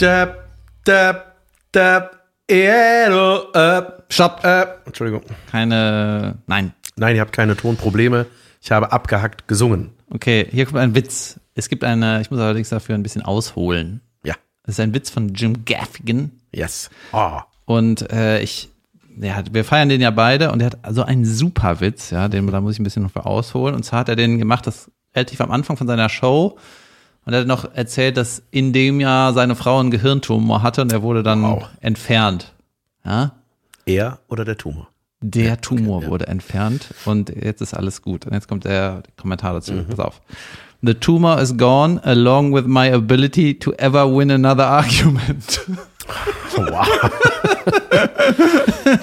Dab, dab, dab, edo, äh, Stopp. äh, Entschuldigung. Keine. Nein. Nein, ihr habt keine Tonprobleme. Ich habe abgehackt gesungen. Okay, hier kommt ein Witz. Es gibt eine, ich muss allerdings dafür ein bisschen ausholen. Ja. Es ist ein Witz von Jim Gaffigan. Yes. Oh. Und äh, ich, ja, wir feiern den ja beide und er hat so einen super Witz, ja, den da muss ich ein bisschen noch für ausholen. Und zwar hat er den gemacht, das relativ am Anfang von seiner Show. Und er hat noch erzählt, dass in dem Jahr seine Frau einen Gehirntumor hatte und er wurde dann Wow. entfernt. Ja, Er oder der Tumor? der Tumor wurde entfernt und jetzt ist alles gut. Und jetzt kommt der Kommentar dazu. Mhm. Pass auf. The tumor is gone along with my ability to ever win another argument. Wow.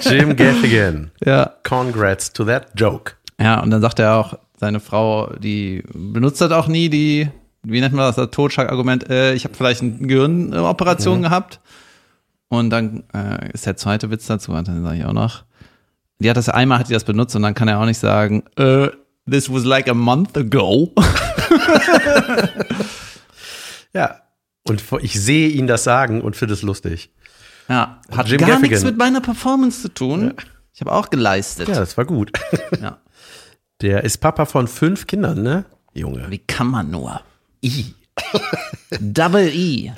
Jim Gaffigan. ja. Congrats to that joke. Ja, und dann sagt er auch, seine Frau, die benutzt das auch nie, die, wie nennt man das, das Totschlagargument, äh, ich habe vielleicht eine Gehirnoperation gehabt. Und dann äh, ist der zweite Witz dazu, und dann sage ich auch noch, die hat das einmal hat die das benutzt und dann kann er auch nicht sagen, äh, this was like a month ago. Ja. Und ich sehe ihn das sagen und finde es lustig. Ja, hat Jim gar Gaffigan. nichts mit meiner Performance zu tun. Ich habe auch geleistet. Ja, das war gut. Ja. Der ist Papa von fünf Kindern, ne? Junge. Wie kann man nur? I. Double E.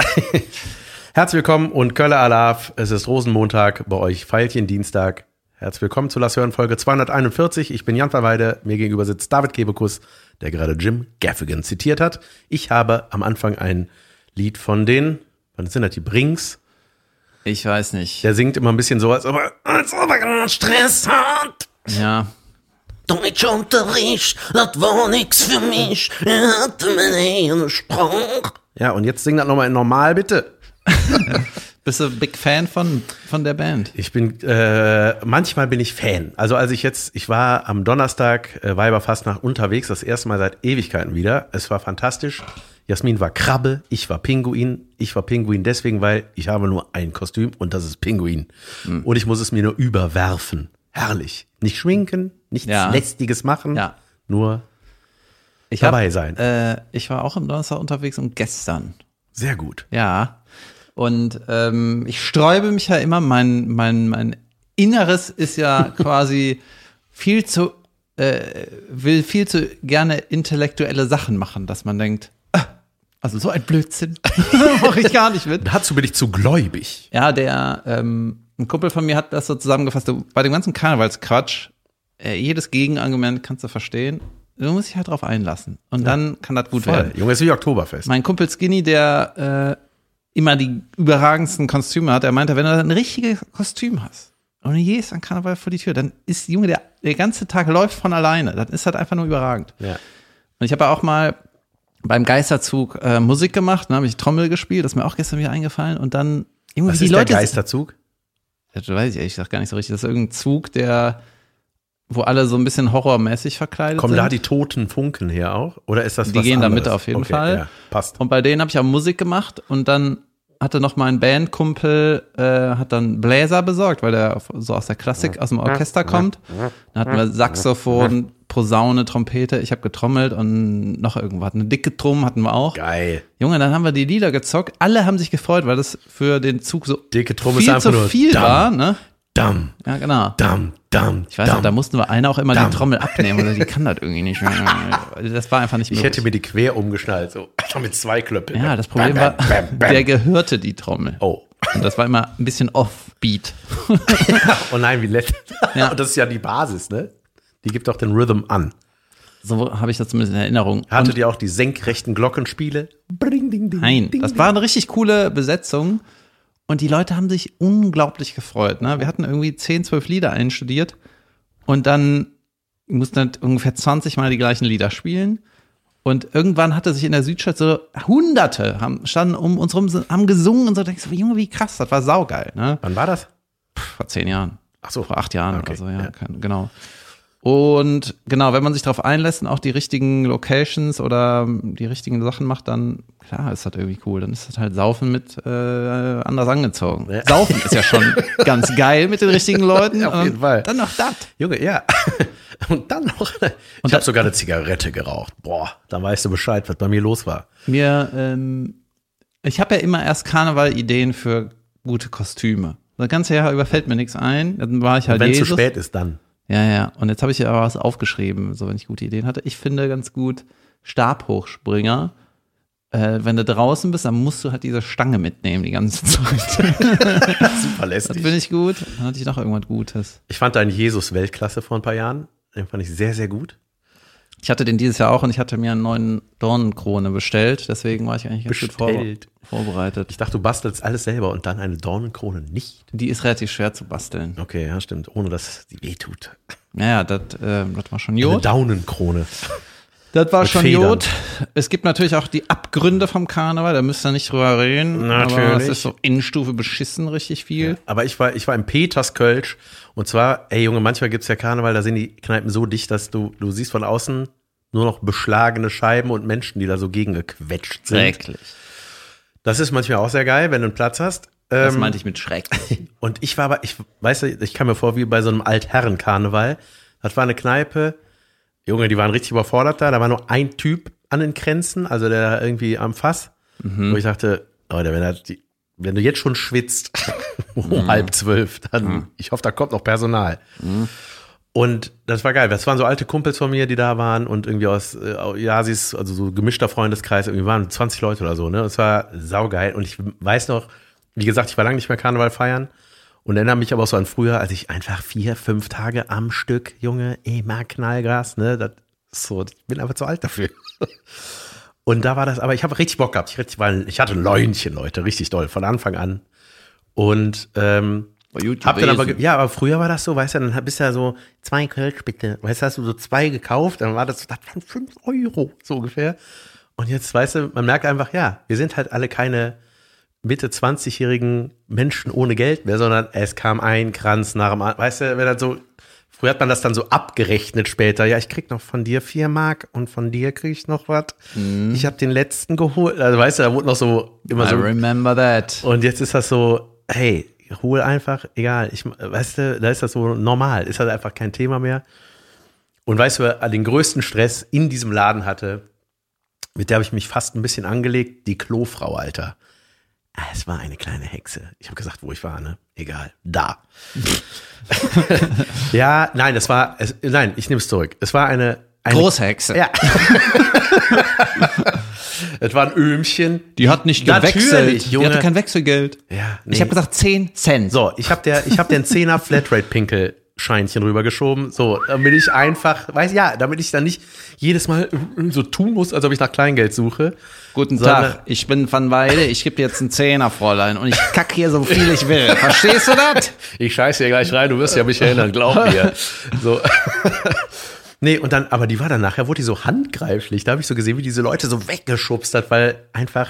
Herzlich willkommen und Kölle Alaf. Es ist Rosenmontag, bei euch Feilchen Dienstag. Herzlich willkommen zu Lass hören Folge 241. Ich bin Jan Verweide. Mir gegenüber sitzt David Kebekus, der gerade Jim Gaffigan zitiert hat. Ich habe am Anfang ein Lied von den, wann sind das, die Brings? Ich weiß nicht. Der singt immer ein bisschen so, als ob er, als ob er gerade Stress hat. Ja. Deutschunterricht, das war nix für mich. Er hatte mir einen Sprung. Ja, und jetzt sing das nochmal in normal, bitte. Bist du Big Fan von, von der Band? Ich bin, äh, manchmal bin ich Fan. Also als ich jetzt, ich war am Donnerstag äh, Weiberfastnacht unterwegs, das erste Mal seit Ewigkeiten wieder. Es war fantastisch. Jasmin war Krabbe, ich war Pinguin. Ich war Pinguin deswegen, weil ich habe nur ein Kostüm und das ist Pinguin. Und ich muss es mir nur überwerfen. Herrlich. Nicht schminken, nichts Ja. Lästiges machen, Ja. nur Ich dabei hab, sein. Äh, ich war auch am Donnerstag unterwegs und gestern. Sehr gut. Ja. Und ähm, ich sträube mich ja immer, mein, mein, mein Inneres ist ja quasi viel zu, äh, will viel zu gerne intellektuelle Sachen machen, dass man denkt, ah, also so ein Blödsinn mache ich gar nicht mit. Dazu bin ich zu gläubig. Ja, der, ähm, ein Kumpel von mir hat das so zusammengefasst, bei dem ganzen Karnevalsquatsch, jedes Gegenargument kannst du verstehen, du musst dich halt drauf einlassen. Und dann kann das gut werden. Voll. Junge, ist wie Oktoberfest. Mein Kumpel Skinny, der äh, immer die überragendsten Kostüme hat, er meinte, wenn du ein richtiges Kostüm hast und du gehst an Karneval vor die Tür, dann ist Junge, der, der ganze Tag läuft von alleine. Das ist halt einfach nur überragend. Ja. Und ich habe ja auch mal beim Geisterzug äh, Musik gemacht, dann habe ich Trommel gespielt, das ist mir auch gestern wieder eingefallen und dann irgendwie Was die ist Leute der Geisterzug? das weiß ich ehrlich gesagt gar nicht so richtig. Das ist irgendein Zug, der, wo alle so ein bisschen horrormäßig verkleidet Kommen sind. da die toten Funken her auch? Oder ist das Die was gehen da anderes? mit auf jeden okay, Fall. Ja, passt. Und bei denen habe ich auch Musik gemacht und dann hatte noch mein Bandkumpel, äh, hat dann Bläser besorgt, weil der so aus der Klassik, aus dem Orchester kommt. Dann hatten wir Saxophon, Posaune, Trompete, ich habe getrommelt und noch irgendwas. Eine dicke Drum hatten wir auch. Geil. Junge, dann haben wir die Lieder gezockt. Alle haben sich gefreut, weil das für den Zug so Dicke ist viel einfach zu nur viel Damm. war. Ne? Dam, Ja, genau. dam, dam. Ich weiß noch, dam. da mussten wir einer auch immer Damm. die Trommel abnehmen oder die kann das irgendwie nicht mehr. Das war einfach nicht ich möglich. hätte mir die quer umgeschnallt, so einfach mit zwei Klöppeln. ja, das Problem war, Bam, bam, bam. der gehörte die Trommel. Oh. Und das war immer ein bisschen offbeat. oh nein, wie nett. Ja. Und das ist ja die Basis, ne? Die gibt doch den Rhythm an. So habe ich das zumindest in Erinnerung. Hattet ihr auch die senkrechten Glockenspiele? Bring, ding, ding, nein, ding, das ding. war eine richtig coole Besetzung. Und die Leute haben sich unglaublich gefreut. Ne? Wir hatten irgendwie 10, 12 Lieder einstudiert. Und dann mussten halt ungefähr 20 Mal die gleichen Lieder spielen. Und irgendwann hatte sich in der Südstadt so Hunderte haben, standen um uns rum, haben gesungen und so. Da denkst du, Junge, wie krass, das war saugeil. Ne? Wann war das? Vor zehn Jahren. Ach so. Vor acht Jahren Okay, oder so, ja, ja. Kann, genau. Und genau, wenn man sich darauf einlässt und auch die richtigen Locations oder die richtigen Sachen macht, dann klar ist das irgendwie cool. Dann ist das halt Saufen mit äh, anders angezogen. Ja. Saufen ist ja schon ganz geil mit den richtigen Leuten. Auf jeden und Fall. Dann noch das. Junge, ja. Und dann noch. Ich habe sogar eine Zigarette geraucht. Boah, dann weißt du Bescheid, was bei mir los war. Mir, ähm, Ich habe ja immer erst Karneval-Ideen für gute Kostüme. Das ganze Jahr über fällt mir nichts ein. Dann war ich halt Wenn es zu spät ist, dann. Ja, ja. Und jetzt habe ich ja was aufgeschrieben, so wenn ich gute Ideen hatte. Ich finde ganz gut Stabhochspringer. Äh, wenn du draußen bist, dann musst du halt diese Stange mitnehmen die ganze Zeit. Super Das lästig. finde ich gut. Dann hatte ich noch irgendwas Gutes. Ich fand einen Jesus Weltklasse vor ein paar Jahren. Den fand ich sehr, sehr gut. Ich hatte den dieses Jahr auch und ich hatte mir eine neuen Dornenkrone bestellt. Deswegen war ich eigentlich ganz gut vor, Bestellt. vorbereitet. Ich dachte, du bastelst alles selber und dann eine Dornenkrone nicht. Die ist relativ schwer zu basteln. Okay, ja, stimmt. Ohne dass die wehtut. Naja, das, äh, das war schon Eine Jod. Daunenkrone. Das war schon Federn. Jod. Es gibt natürlich auch die Abgründe vom Karneval, da müsst ihr nicht drüber reden. Aber Natürlich. es ist so Innenstufe beschissen richtig viel. Aber ich war, ich war im Peters Kölsch und zwar, ey Junge, manchmal gibt's ja Karneval, da sind die Kneipen so dicht, dass du, du siehst von außen nur noch beschlagene Scheiben und Menschen, die da so gegengequetscht sind. Schrecklich. Das ist manchmal auch sehr geil, wenn du einen Platz hast. Das Ähm, meinte ich mit schrecklich. Und ich war aber, ich weiß, ich kam mir vor wie bei so einem Altherren-Karneval. Das war eine Kneipe. Junge, die waren richtig überfordert da. Da war nur ein Typ an den Grenzen, also der irgendwie am Fass. Wo ich dachte, Leute, wenn, das wenn du jetzt schon schwitzt um halb zwölf, dann, ich hoffe, da kommt noch Personal. Und das war geil. Das waren so alte Kumpels von mir, die da waren und irgendwie aus äh, Jasis, also so gemischter Freundeskreis, irgendwie waren 20 Leute oder so, ne? Das war saugeil. Und ich weiß noch, wie gesagt, ich war lange nicht mehr Karneval feiern und erinnere mich aber auch so an früher, als ich einfach vier, fünf Tage am Stück, Junge, immer Knallgas, ne? Das ist so, ich bin einfach zu alt dafür. Und da war das, aber ich habe richtig Bock gehabt. Ich, richtig, weil ich hatte Leunchen, Leute, richtig doll, von Anfang an. Und ähm, hab dann aber, ja, aber früher war das so, weißt du, dann bist du ja so, zwei Kölsch bitte. Weißt du, hast du so zwei gekauft, dann war das, das waren fünf Euro, so ungefähr. Und jetzt, weißt du, man merkt einfach, ja, wir sind halt alle keine Mitte 20-jährigen Menschen ohne Geld mehr, sondern es kam ein Kranz nach dem anderen. Weißt du, wenn das so, früher hat man das dann so abgerechnet später. Ja, ich krieg noch von dir vier Mark und von dir krieg ich noch was. Ich habe den letzten geholt. Also weißt du, da wurde noch so immer I so remember that. und jetzt ist das so, hey, hol einfach, egal, ich, weißt du, da ist das so normal, ist halt einfach kein Thema mehr. Und weißt du, wer den größten Stress in diesem Laden hatte, mit der habe ich mich fast ein bisschen angelegt, die Klofrau, Alter. Ah, Es war eine kleine Hexe. Ich habe gesagt, wo ich war, ne? Egal. Da. ja, nein, das war, es, nein, ich nehme es zurück. Es war eine, eine Großhexe. Ja. es war ein Öhmchen. Die hat nicht Natürlich, gewechselt. Die Junge. hatte kein Wechselgeld. Ja, Ich nee. habe gesagt 10 Cent. So, ich habe der, ich habe den Zehner Flatrate Pinkel Scheinchen rübergeschoben. So, damit ich einfach, weiß ja, damit ich dann nicht jedes Mal so tun muss, als ob ich nach Kleingeld suche. Guten Sondern- Tag, ich bin Van Weide, ich gebe dir jetzt einen Zehner, Fräulein, und ich kack hier so viel ich will. Verstehst du das? Ich scheiße hier gleich rein, du wirst ja mich erinnern, glaub mir. So. Nee, und dann, aber die war dann nachher, wurde die so handgreiflich. Da habe ich so gesehen, wie diese Leute so weggeschubst hat, weil einfach,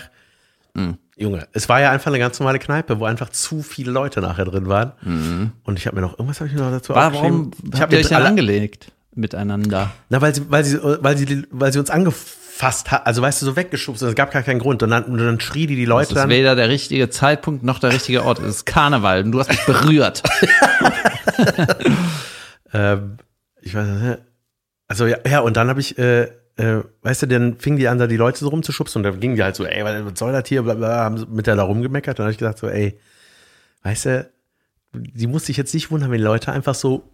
Junge, es war ja einfach eine ganz normale Kneipe, wo einfach zu viele Leute nachher drin waren. Und ich habe mir noch, irgendwas habe ich mir noch dazu Warum aufgeschrieben. Ich habt ihr euch denn angelegt miteinander? Na, weil sie, weil sie, weil sie, weil sie uns angefasst hat, also weißt du, so weggeschubst und es gab gar keinen Grund. Und dann, und dann schrie die die Das Leute ist dann. weder der richtige Zeitpunkt noch der richtige Ort. Es ist Karneval und du hast mich berührt. Ähm, ich weiß nicht. Also ja, ja und dann habe ich, äh, äh, weißt du, dann fingen die an, da die Leute so rumzuschubsen und dann gingen die halt so, ey, was soll das hier, bla, bla, haben mit der da rumgemeckert. Und dann habe ich gesagt so, ey, weißt du, die muss sich jetzt nicht wundern, wenn die Leute einfach so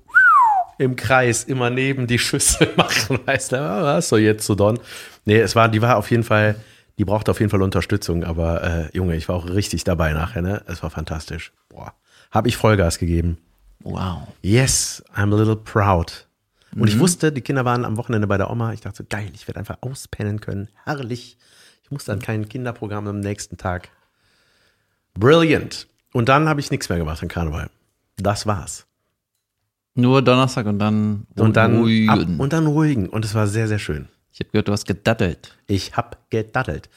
im Kreis immer neben die Schüssel machen, weißt du, ah, was so jetzt so Don. Nee, es war, die war auf jeden Fall, die brauchte auf jeden Fall Unterstützung, aber äh, Junge, ich war auch richtig dabei nachher, ne? Es war fantastisch. Boah, habe ich Vollgas gegeben. Wow. Yes, I'm a little proud. Und ich wusste, die Kinder waren am Wochenende bei der Oma. Ich dachte so, geil, ich werde einfach auspennen können. Herrlich. Ich muss dann kein Kinderprogramm am nächsten Tag. Brilliant. Und dann habe ich nichts mehr gemacht an Karneval. Das war's. Nur Donnerstag und dann Und dann, ruhigen. ab, und dann ruhigen. Und es war sehr, sehr schön. Ich habe gehört, du hast gedattelt. Ich hab gedaddelt.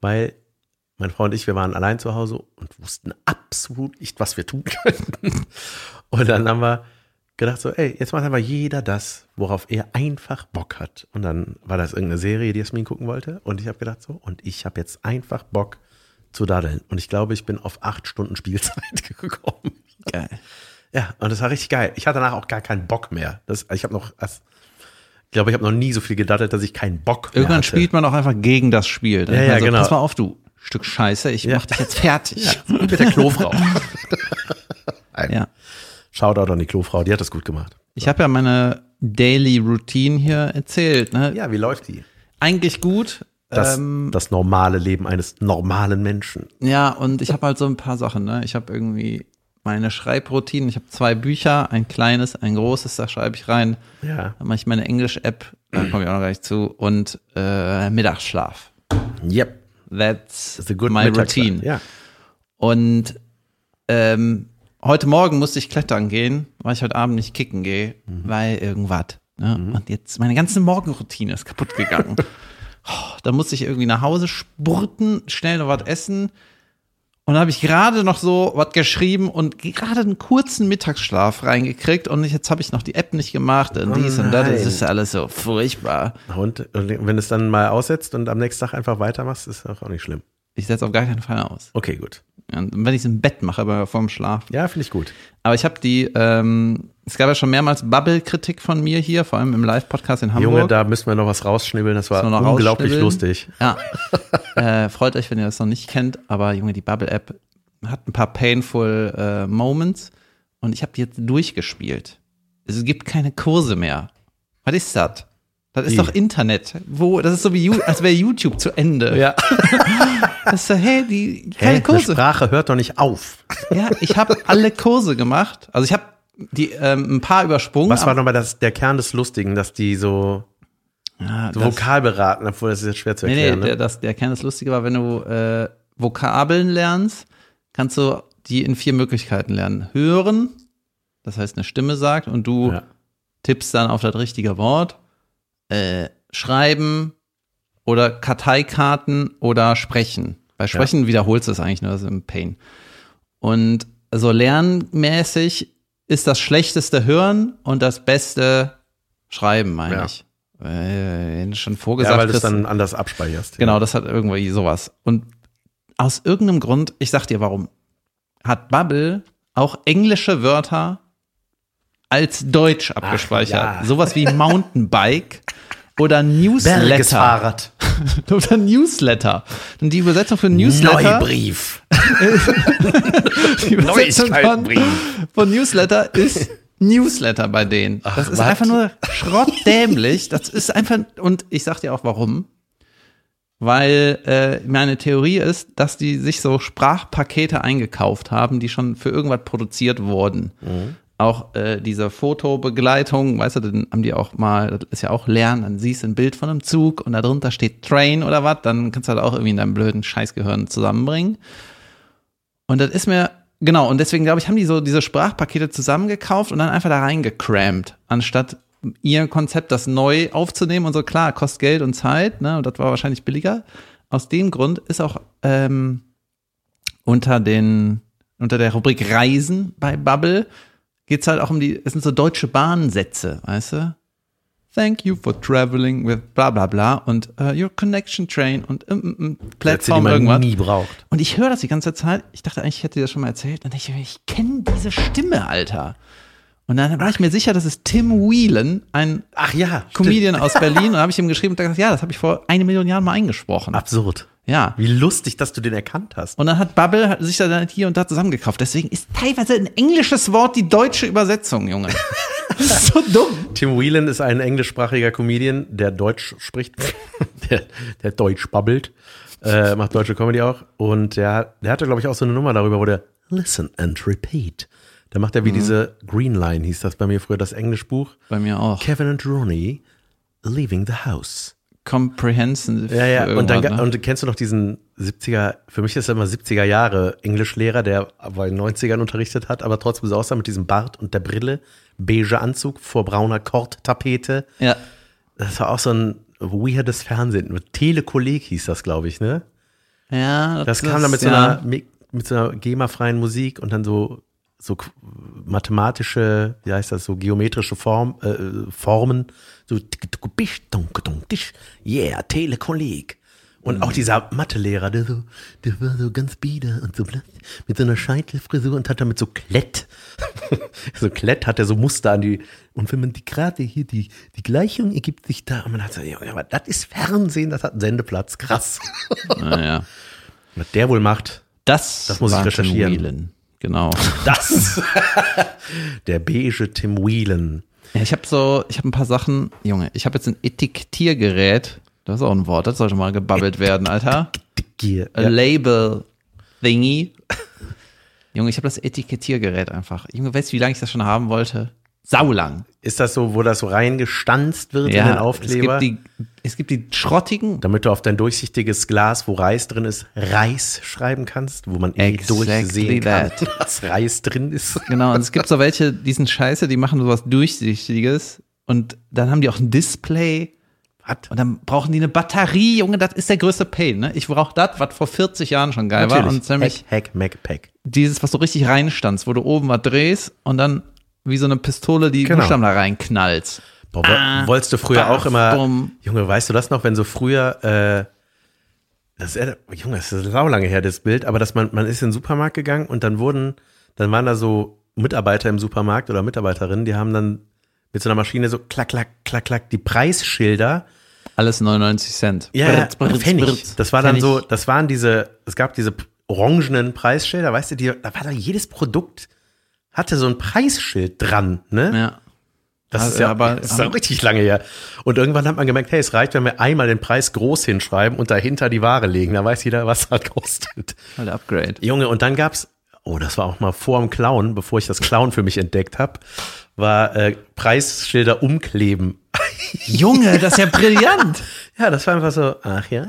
Weil mein Freund und ich, wir waren allein zu Hause und wussten absolut nicht, was wir tun könnten. Und dann haben wir gedacht so, ey, jetzt macht einfach jeder das, worauf er einfach Bock hat. Und dann war das irgendeine Serie, die Jasmin gucken wollte. Und ich habe gedacht so, und ich habe jetzt einfach Bock zu daddeln. Und ich glaube, ich bin auf acht Stunden Spielzeit gekommen. Geil. Ja, und das war richtig geil. Ich hatte danach auch gar keinen Bock mehr. Das, ich habe noch, ich glaube, ich habe noch nie so viel gedaddelt, dass ich keinen Bock mehr Irgendwann hatte. spielt man auch einfach gegen das Spiel. Dann Ja, denkt man ja, so, genau. Pass mal auf, du Stück Scheiße, ich mach dich jetzt fertig. Mit der Klofrau. Ja. Shoutout an die Klofrau, die hat das gut gemacht. Ich habe ja meine Daily Routine hier erzählt. Ne? Ja, wie läuft die? Eigentlich gut. Das, ähm, das normale Leben eines normalen Menschen. ja, und ich habe halt so ein paar Sachen. Ne? Ich habe irgendwie meine Schreibroutinen. Ich habe zwei Bücher, ein kleines, ein großes, da schreibe ich rein. Ja. Dann mache ich meine Englisch-App, da komme ich auch noch gleich zu. Und äh, Mittagsschlaf. Yep. That's That's my routine. Ja. Und ähm, heute Morgen musste ich klettern gehen, weil ich heute Abend nicht kicken gehe, Mhm. weil irgendwas. Ne? Und jetzt meine ganze Morgenroutine ist kaputt gegangen. oh, da musste ich irgendwie nach Hause spurten, schnell noch was essen. Und dann habe ich gerade noch so was geschrieben und gerade einen kurzen Mittagsschlaf reingekriegt und jetzt habe ich noch die App nicht gemacht und Oh dies und das. Das ist alles so furchtbar. Und, und wenn du es dann mal aussetzt und am nächsten Tag einfach weitermachst, ist auch nicht schlimm. Ich setze auf gar keinen Fall aus. Okay, gut. Und wenn ich es im Bett mache, aber vorm Schlaf, Ja, finde ich gut. Aber ich habe die, ähm, es gab ja schon mehrmals Bubble-Kritik von mir hier, vor allem im Live-Podcast in Hamburg. Junge, da müssen wir noch was rausschnibbeln. Das war unglaublich lustig. Ja. äh, freut euch, wenn ihr das noch nicht kennt, aber Junge, die Bubble-App hat ein paar painful äh, Moments und ich habe die jetzt durchgespielt. Es gibt keine Kurse mehr. Was ist das? Das ist doch Internet. Wo, das ist so wie, als wäre YouTube zu Ende. Ja. Das ist so, hey, die, keine Eine Kurse. Sprache hört doch nicht auf. Ja, ich habe alle Kurse gemacht. Also ich habe die ähm, ein paar übersprungen. Was war nochmal das, der Kern des Lustigen, dass die so, Ja, so vokal beraten, obwohl das ist jetzt schwer zu Nee, erklären. nee, der, ne? das, der Kern des Lustige war, wenn du äh, Vokabeln lernst, kannst du die in vier Möglichkeiten lernen. Hören, das heißt eine Stimme sagt und du Ja. tippst dann auf das richtige Wort. Äh, schreiben oder Karteikarten oder sprechen. Bei Sprechen wiederholst du es eigentlich nur, das ist ein Pain. Und so lernmäßig ist das schlechteste Hören und das beste Schreiben, meine Ja. ich. Äh, schon vorgesagt Ja, weil du es dann anders abspeicherst. Genau, das hat irgendwie sowas. Und aus irgendeinem Grund, ich sag dir warum, hat Bubble auch englische Wörter als Deutsch abgespeichert. ja. Sowas wie Mountainbike oder Berges Newsletter. Fahrrad. oder Newsletter. Und die Übersetzung für Newsletter, Neubrief. die Übersetzung von, von Newsletter ist Newsletter bei denen. das ist was? einfach nur schrottdämlich. Das ist einfach, und ich sag dir auch warum. Weil äh, meine Theorie ist, dass die sich so Sprachpakete eingekauft haben, die schon für irgendwas produziert wurden. Auch äh, diese Fotobegleitung, weißt du, dann haben die auch mal, das ist ja auch Lernen, dann siehst du ein Bild von einem Zug und darunter steht Train oder was, dann kannst du halt auch irgendwie in deinem blöden Scheißgehirn zusammenbringen. Und das ist mir, genau, und deswegen glaube ich, haben die so diese Sprachpakete zusammengekauft und dann einfach da reingecrampt, anstatt ihr Konzept, das neu aufzunehmen und so, klar, kostet Geld und Zeit, ne, und das war wahrscheinlich billiger. Aus dem Grund ist auch ähm, unter den, unter der Rubrik Reisen bei Bubble geht's halt auch um die, es sind so deutsche Bahnsätze, weißt du? Thank you for traveling with bla bla bla und uh, your connection train und um, um, um, Sätze, die Plattform man irgendwas. nie braucht. Und ich höre das die ganze Zeit. Ich dachte eigentlich, ich hätte dir das schon mal erzählt. Dann dachte ich, ich kenne diese Stimme, Alter. Und dann war ich mir sicher, das ist Tim Whelan, ein Ach ja. Comedian aus Berlin. Und dann habe ich ihm geschrieben und gesagt, ja, das habe ich vor eine Million Jahren mal eingesprochen. Absurd. Ja. Wie lustig, dass du den erkannt hast. Und dann hat Bubble sich dann hier und da zusammengekauft. Deswegen ist teilweise ein englisches Wort die deutsche Übersetzung, Junge. So dumm. Tim Whelan ist ein englischsprachiger Comedian, der Deutsch spricht, der, der Deutsch babbelt, äh, macht deutsche Comedy auch. Und der, der hatte, glaube ich, auch so eine Nummer darüber, wo der Listen and Repeat. Da macht er wie diese Green Line, hieß das bei mir früher, das Englischbuch. Bei mir auch. Kevin and Ronnie leaving the house. Comprehensive. Ja, ja. Und, dann, ne? und kennst du noch diesen 70er, für mich ist er immer 70er Jahre Englischlehrer, der aber in den 90ern unterrichtet hat, aber trotzdem so aussah mit diesem Bart und der Brille, beige Anzug vor brauner Kordtapete. ja. Das war auch so ein weirdes Fernsehen. Telekolleg hieß das, glaube ich, ne? Ja, Das kam dann mit so einer, Mi- mit so einer GEMA-freien Musik und dann so, so mathematische, wie heißt das, so geometrische Form, äh, Formen. So, yeah, Telekolleg. Und auch dieser Mathelehrer, der so, der war so ganz bieder und so blass, mit so einer Scheitelfrisur und hat damit so Klett. so Klett hat er so Muster an die. Und wenn man die gerade hier, die, die Gleichung ergibt sich da, und man hat so, ja, aber das ist Fernsehen, das hat einen Sendeplatz, krass. Naja. Was der wohl macht, Das, Das muss ich recherchieren. Whelan. Genau. das. der beige Tim Whelan. Ja, ich habe so, ich habe ein paar Sachen, Junge, ich habe jetzt ein Etikettiergerät. Das ist auch ein Wort, das sollte mal gebabbelt werden, Alter. Gier. A Ja. Label Thingy. Junge, ich habe das Etikettiergerät einfach. Junge, weißt du, wie lange ich das schon haben wollte? Saulang. Ist das so, wo das so reingestanzt wird in den Ja, es Aufkleber? gibt, die, es gibt die schrottigen. damit du auf dein durchsichtiges Glas, wo Reis drin ist, Reis schreiben kannst, wo man eh Exactly durchsehen kann, that. was Reis drin ist. Genau, und es gibt so welche, die sind scheiße, die machen sowas Durchsichtiges. Und dann haben die auch ein Display. Was? Und dann brauchen die eine Batterie, Junge, das ist der größte Pain, ne? Ich brauche das, was vor 40 Jahren schon geil war. Und nämlich Hack, Hack, Mac, Pack. dieses, was so richtig reinstanzt, wo du oben was drehst und dann wie so eine Pistole die Genau. Buchstaben da reinknallst. Boah, Ah, wolltest du früher auch immer, bumm. Junge, weißt du das noch, wenn so früher, äh, das ist, ja- Junge, das ist sau lange her, das Bild, aber dass man, man ist in den Supermarkt gegangen und dann wurden, dann waren da so Mitarbeiter im Supermarkt oder Mitarbeiterinnen, die haben dann mit so einer Maschine so klack, klack, klack, klack, die Preisschilder Alles 99 Cent. Ja, ja, Britz, britz, Pfennig. britz. Das war dann Pfennig. so, das waren diese, es gab diese orangenen Preisschilder, weißt du, die, da war da jedes Produkt hatte so ein Preisschild dran, ne? Ja. Das Also, ist ja, aber- das ist ja richtig lange her. Und irgendwann hat man gemerkt, hey, es reicht, wenn wir einmal den Preis groß hinschreiben und dahinter die Ware legen, da weiß jeder, was das kostet. Halt Upgrade. Junge, und dann gab's, oh, das war auch mal vor dem Clown, bevor ich das Clown für mich entdeckt habe, war äh, Preisschilder umkleben. Junge, das ist ja brillant. Ja, das war einfach so, ach ja,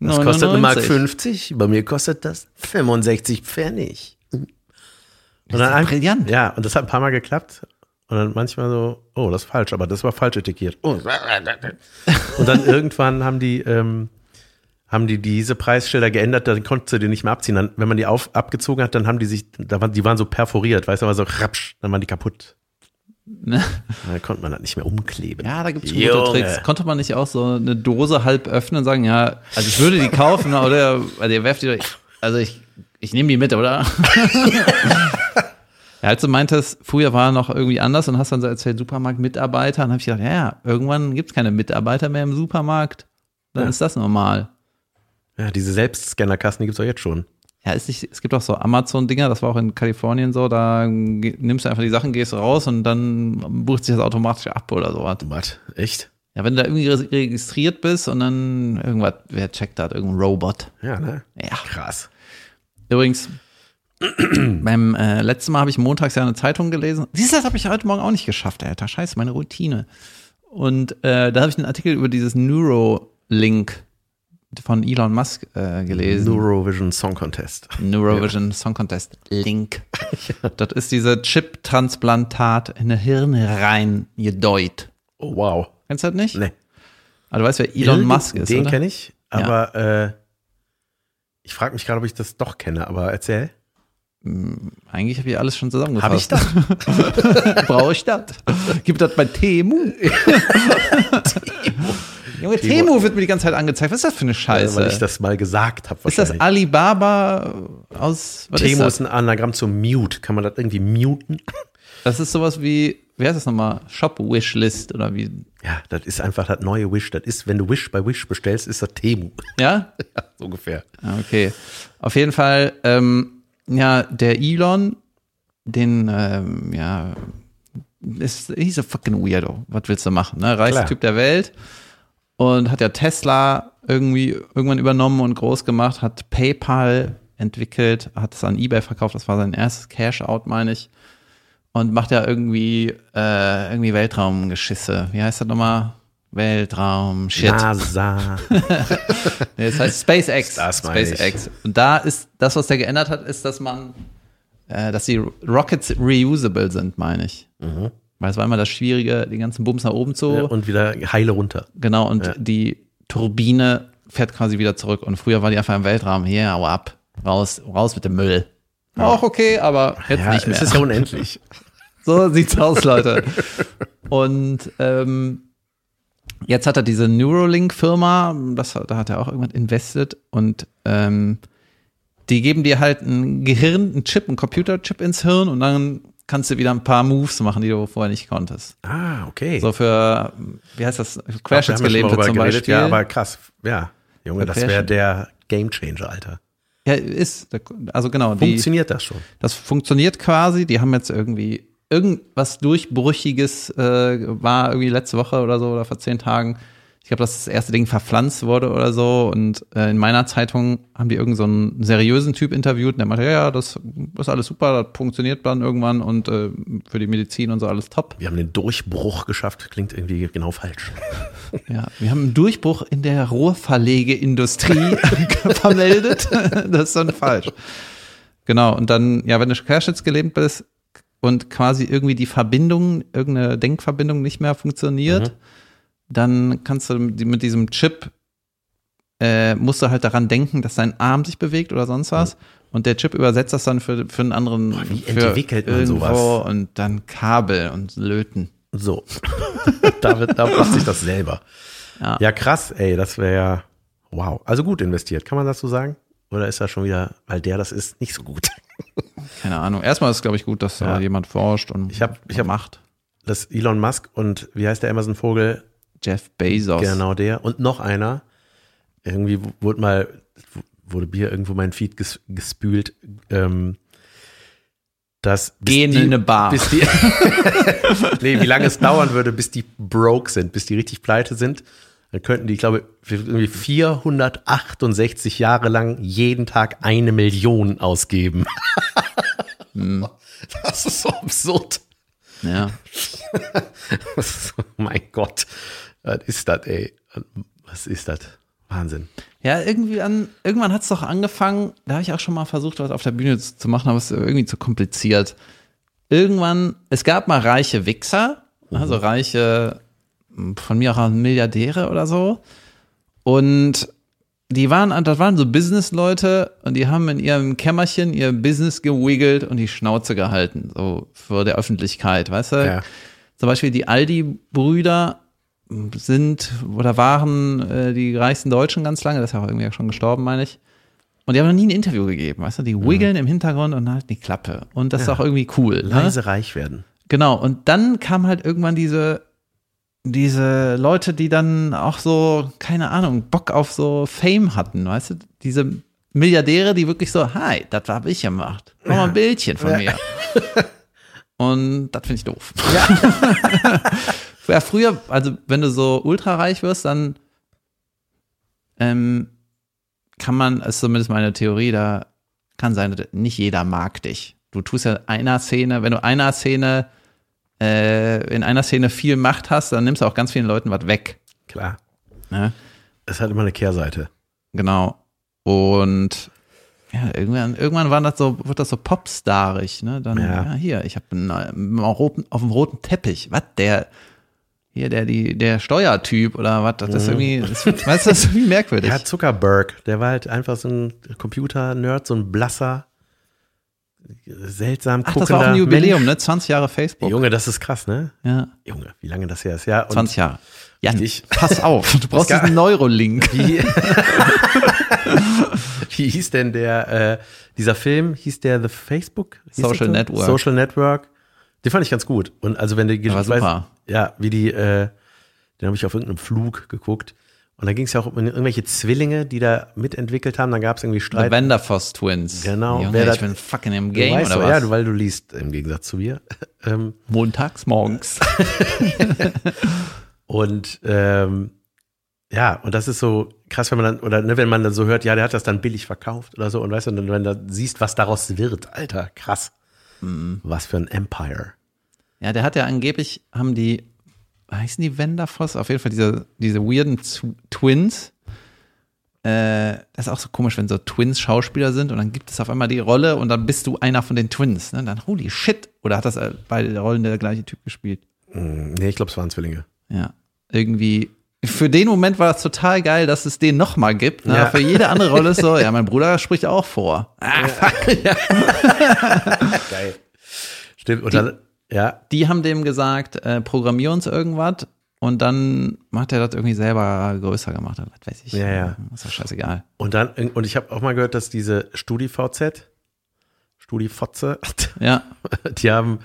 das kostet eine Mark 99. 50, bei mir kostet das 65 Pfennig. Und dann ja ein- brillant. Ja, und das hat ein paar Mal geklappt. Und dann manchmal so, oh, das ist falsch, aber das war falsch etikiert. Oh. Und dann irgendwann haben die, ähm, haben die diese Preisschilder geändert, dann konntest du die nicht mehr abziehen. Dann, wenn man die auf, abgezogen hat, dann haben die sich, da waren, die waren so perforiert, weißt du, aber so rapsch, dann waren die kaputt. Dann konnte man das nicht mehr umkleben. Ja, da gibt's gute Junge. Tricks. Konnte man nicht auch so eine Dose halb öffnen und sagen, ja, also ich würde die kaufen, oder also ihr werft die, doch- also ich, ich nehme die mit, oder? ja, als du meintest, früher war noch irgendwie anders und hast dann so erzählt, Supermarkt-Mitarbeiter, dann habe ich gedacht, ja, ja, irgendwann gibt's keine Mitarbeiter mehr im Supermarkt. Dann ist das normal. Ja, diese Selbstscannerkassen, die gibt's auch jetzt schon. Ja, ist nicht, es gibt auch so Amazon-Dinger, das war auch in Kalifornien so, da nimmst du einfach die Sachen, gehst raus und dann bucht sich das automatisch ab oder sowas. Was? Echt? Ja, wenn du da irgendwie re- registriert bist und dann irgendwas, wer checkt das? Irgendein Robot. Ja, ne? Ja. Krass. Übrigens, beim äh, letzten Mal habe ich montags ja eine Zeitung gelesen. Siehst du, das habe ich heute Morgen auch nicht geschafft, Alter. Scheiße, meine Routine. Und äh, da habe ich einen Artikel über dieses Neurolink von Elon Musk äh, gelesen. Neurovision Song Contest. Neurovision Song Contest Link. Das ist diese Chip-Transplantat in eine Hirne rein gedeut. Oh, wow. Kennst du das nicht? Nee. Aber du weißt, wer Elon Musk ist, Den kenne ich, aber äh, ich frage mich gerade, ob ich das doch kenne, aber erzähl. Eigentlich habe ich alles schon Habe ich zusammengefasst. das? Brauche ich das? Gibt das bei Temu? Junge, Temu wird mir die ganze Zeit angezeigt. Was ist das für eine Scheiße? Weil ich das mal gesagt habe. ist das Alibaba aus Temo ist ist ein Anagramm zu Mute. Kann man das irgendwie muten? das ist sowas wie, wie heißt das nochmal? Shop-Wishlist oder wie? Ja, das ist einfach das neue Wish. Das ist, wenn du Wish bei Wish bestellst, ist das Temu. Ja? Ja, so ungefähr. Ah, Okay. Auf jeden Fall, ähm, ja, der Elon, den, ähm, ja, ist, he's a fucking weirdo. Was willst du machen, ne? Reichster. Typ der Welt. Und hat ja Tesla irgendwie irgendwann übernommen und groß gemacht, hat PayPal entwickelt, hat es an Ebay verkauft, das war sein erstes Cash-Out, meine ich. Und macht ja irgendwie, äh, irgendwie Weltraumgeschisse. Wie heißt das nochmal? Weltraum, Shit. NASA. Nee, das heißt SpaceX. Das meine ich. SpaceX. Und da ist das, was der geändert hat, ist, dass man, äh, dass die Rockets reusable sind, meine ich. Weil es war immer das Schwierige, den ganzen Bums nach oben zu. Mhm. Ja, und wieder heile runter. genau, und die Turbine fährt quasi wieder zurück. Und früher war die einfach im Weltraum. Hier, hau ab. Raus, raus mit dem Müll. Auch okay, aber jetzt Ja, nicht mehr. es ist ja unendlich. So sieht's aus, Leute. Und ähm, jetzt hat er diese Neuralink-Firma, das, da hat er auch irgendwas invested und ähm, die geben dir halt ein Gehirn, einen Chip, einen Computerchip ins Hirn und dann kannst du wieder ein paar Moves machen, die du vorher nicht konntest. Ah, okay. So für, wie heißt das, Querschnittsgelähmte mal zum drüber geredet. Beispiel. Ja, aber krass. Ja, Junge, das wäre der Gamechanger, Alter. Ja, ist. Also genau. Die, Funktioniert das schon? das funktioniert quasi. Die haben jetzt irgendwie irgendwas Durchbrüchiges äh, war irgendwie letzte Woche oder so oder vor zehn Tagen. Ich glaube, dass das erste Ding verpflanzt wurde oder so. Und äh, in meiner Zeitung haben die irgendeinen so einen seriösen Typ interviewt und der meinte, ja, ja, das ist alles super, das funktioniert dann irgendwann und äh, für die Medizin und so alles top. Wir haben den Durchbruch geschafft. Klingt irgendwie genau falsch. Ja, wir haben einen Durchbruch in der Rohrverlegeindustrie vermeldet. das ist dann falsch. Genau, und dann, ja, wenn du querschnittsgelähmt bist und quasi irgendwie die Verbindung, irgendeine Denkverbindung nicht mehr funktioniert, dann kannst du mit diesem Chip, äh, musst du halt daran denken, dass dein Arm sich bewegt oder sonst was. Und der Chip übersetzt das dann für, für einen anderen. Boah, wie entwickelt man sowas? Und dann Kabel und Löten. So. da, wird, da macht sich das selber. Ja. Ja, krass, ey, das wäre ja, wow. Also gut investiert, kann man das so sagen? Oder ist das schon wieder, weil der das ist, nicht so gut? Keine Ahnung. Erstmal ist es, glaube ich, gut, dass da Ja. jemand forscht und Ich hab- ich hab- macht. Das Elon Musk und wie heißt der Amazon-Vogel? Jeff Bezos. Genau der. Und noch einer. Irgendwie wurde mal, wurde Bier irgendwo mein Feed ges, gespült, ähm, dass Gehen die, in eine Bar. Bis die, nee, wie lange es dauern würde, bis die broke sind, bis die richtig pleite sind. Dann könnten die, ich glaube, irgendwie 468 Jahre lang jeden Tag eine Million ausgeben. Hm. Das ist so absurd. Ja. Ist, oh mein Gott. Was ist das, ey? Was ist das? Wahnsinn. Ja, irgendwie an, irgendwann hat es doch angefangen, da habe ich auch schon mal versucht, was auf der Bühne zu, zu machen, aber es ist irgendwie zu kompliziert. Irgendwann, es gab mal reiche Wichser, also reiche, von mir auch Milliardäre oder so. Und die waren, das waren so Businessleute und die haben in ihrem Kämmerchen ihr Business gewiggelt und die Schnauze gehalten, so vor der Öffentlichkeit, weißt du? Ja. Zum Beispiel die Aldi-Brüder sind oder waren äh, die reichsten Deutschen ganz lange, das ist ja auch irgendwie schon gestorben, meine ich. Und die haben noch nie ein Interview gegeben, weißt du? Die wiggeln im Hintergrund und halten die Klappe. Und das ist auch irgendwie cool. Ne? Leise reich werden. Genau. Und dann kam halt irgendwann diese, diese Leute, die dann auch so, keine Ahnung, Bock auf so Fame hatten, weißt du? Diese Milliardäre, die wirklich so, hi, das habe ich gemacht. Mach mal ein Bildchen von mir. Und das finde ich doof. Ja. ja, früher, also wenn du so ultrareich wirst, dann ähm, kann man, ist zumindest meine Theorie, da kann sein, nicht jeder mag dich. Du tust ja einer Szene, wenn du einer Szene, äh, in einer Szene viel Macht hast, dann nimmst du auch ganz vielen Leuten was weg. Klar. Ne? Es hat immer eine Kehrseite. Genau. Und ja, irgendwann, irgendwann war das so, wird das so popstarig, ne? Dann, Ja. ja, hier, ich habe auf dem roten Teppich, was, der, hier, der, die, der Steuertyp oder was, das ist irgendwie, das, weißt du, das ist irgendwie merkwürdig. Ja, Zuckerberg, der war halt einfach so ein Computer-Nerd, so ein blasser, seltsam Ach, das war auch ein Jubiläum, Mensch. ne? 20 Jahre Facebook. Junge, das ist krass, ne? Ja, Junge, wie lange das her ist. Ja, und 20 Jahre. Jan, Ich- pass auf, du brauchst diesen Neurolink. Wie, wie hieß denn der, äh, dieser Film, hieß der The Facebook? Hieß Social? Network. Social Network. Den fand ich ganz gut. Und also wenn du super. ja, wie die, äh, den habe ich auf irgendeinem Flug geguckt. Und da ging es ja auch um irgendwelche Zwillinge, die da mitentwickelt haben. Dann gab es irgendwie The Streit. Vanderfoss Twins. Genau, Junge, wer ich das- bin fucking im Du Game weißt oder was? Ja, du- weil du liest im Gegensatz zu mir. ähm, Montags morgens. Und ähm, ja, und das ist so krass, wenn man dann, oder ne, wenn man dann so hört, ja, der hat das dann billig verkauft oder so, und weißt du, und dann, wenn du siehst, was daraus wird, Alter, krass. Mhm. Was für ein Empire. Ja, der hat ja angeblich, haben die, heißen die Vanderfoss? Auf jeden Fall diese, diese weirden Twins. Äh, das ist auch so komisch, wenn so Twins Schauspieler sind und dann gibt es auf einmal die Rolle und dann bist du einer von den Twins. Ne? Dann, holy shit. Oder hat das äh, beide Rollen der gleiche Typ gespielt? Hm, nee, ich glaube, es waren Zwillinge. Ja. Irgendwie. Für den Moment war das total geil, dass es den nochmal gibt. Ne? Ja. Für jede andere Rolle ist so, ja, mein Bruder spricht auch vor. Ah, fuck. Geil. Stimmt, und dann, ja, die haben dem gesagt, äh, programmier uns irgendwas und dann hat er das irgendwie selber größer gemacht. Was weiß ich. Ja, ja. Ist doch scheißegal. und dann, und ich habe auch mal gehört, dass diese StudiVZ, StudiVZ, Ja, die haben,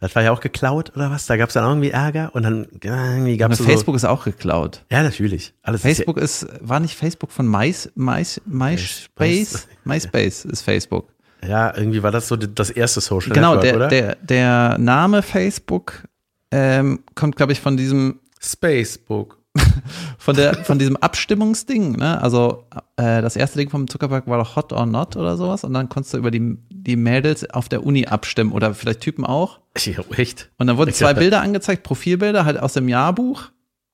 Das war ja auch geklaut oder was? Da gab es dann irgendwie Ärger und dann ja, irgendwie gab es so, Facebook ist auch geklaut. Ja, natürlich. Alles Facebook ist, war nicht Facebook von Mais, Mais, MySpace? MySpace ist Facebook. Ja, irgendwie war das so das erste Social Genau, Network, der, oder? der, der Name Facebook ähm, kommt, glaube ich, von diesem Spacebook. von der von diesem Abstimmungsding, ne? Also äh, das erste Ding vom Zuckerberg war doch Hot or Not oder sowas und dann konntest du über die die Mädels auf der Uni abstimmen oder vielleicht Typen auch Ja, echt? und dann wurden Ich zwei dachte- Bilder angezeigt, Profilbilder halt aus dem Jahrbuch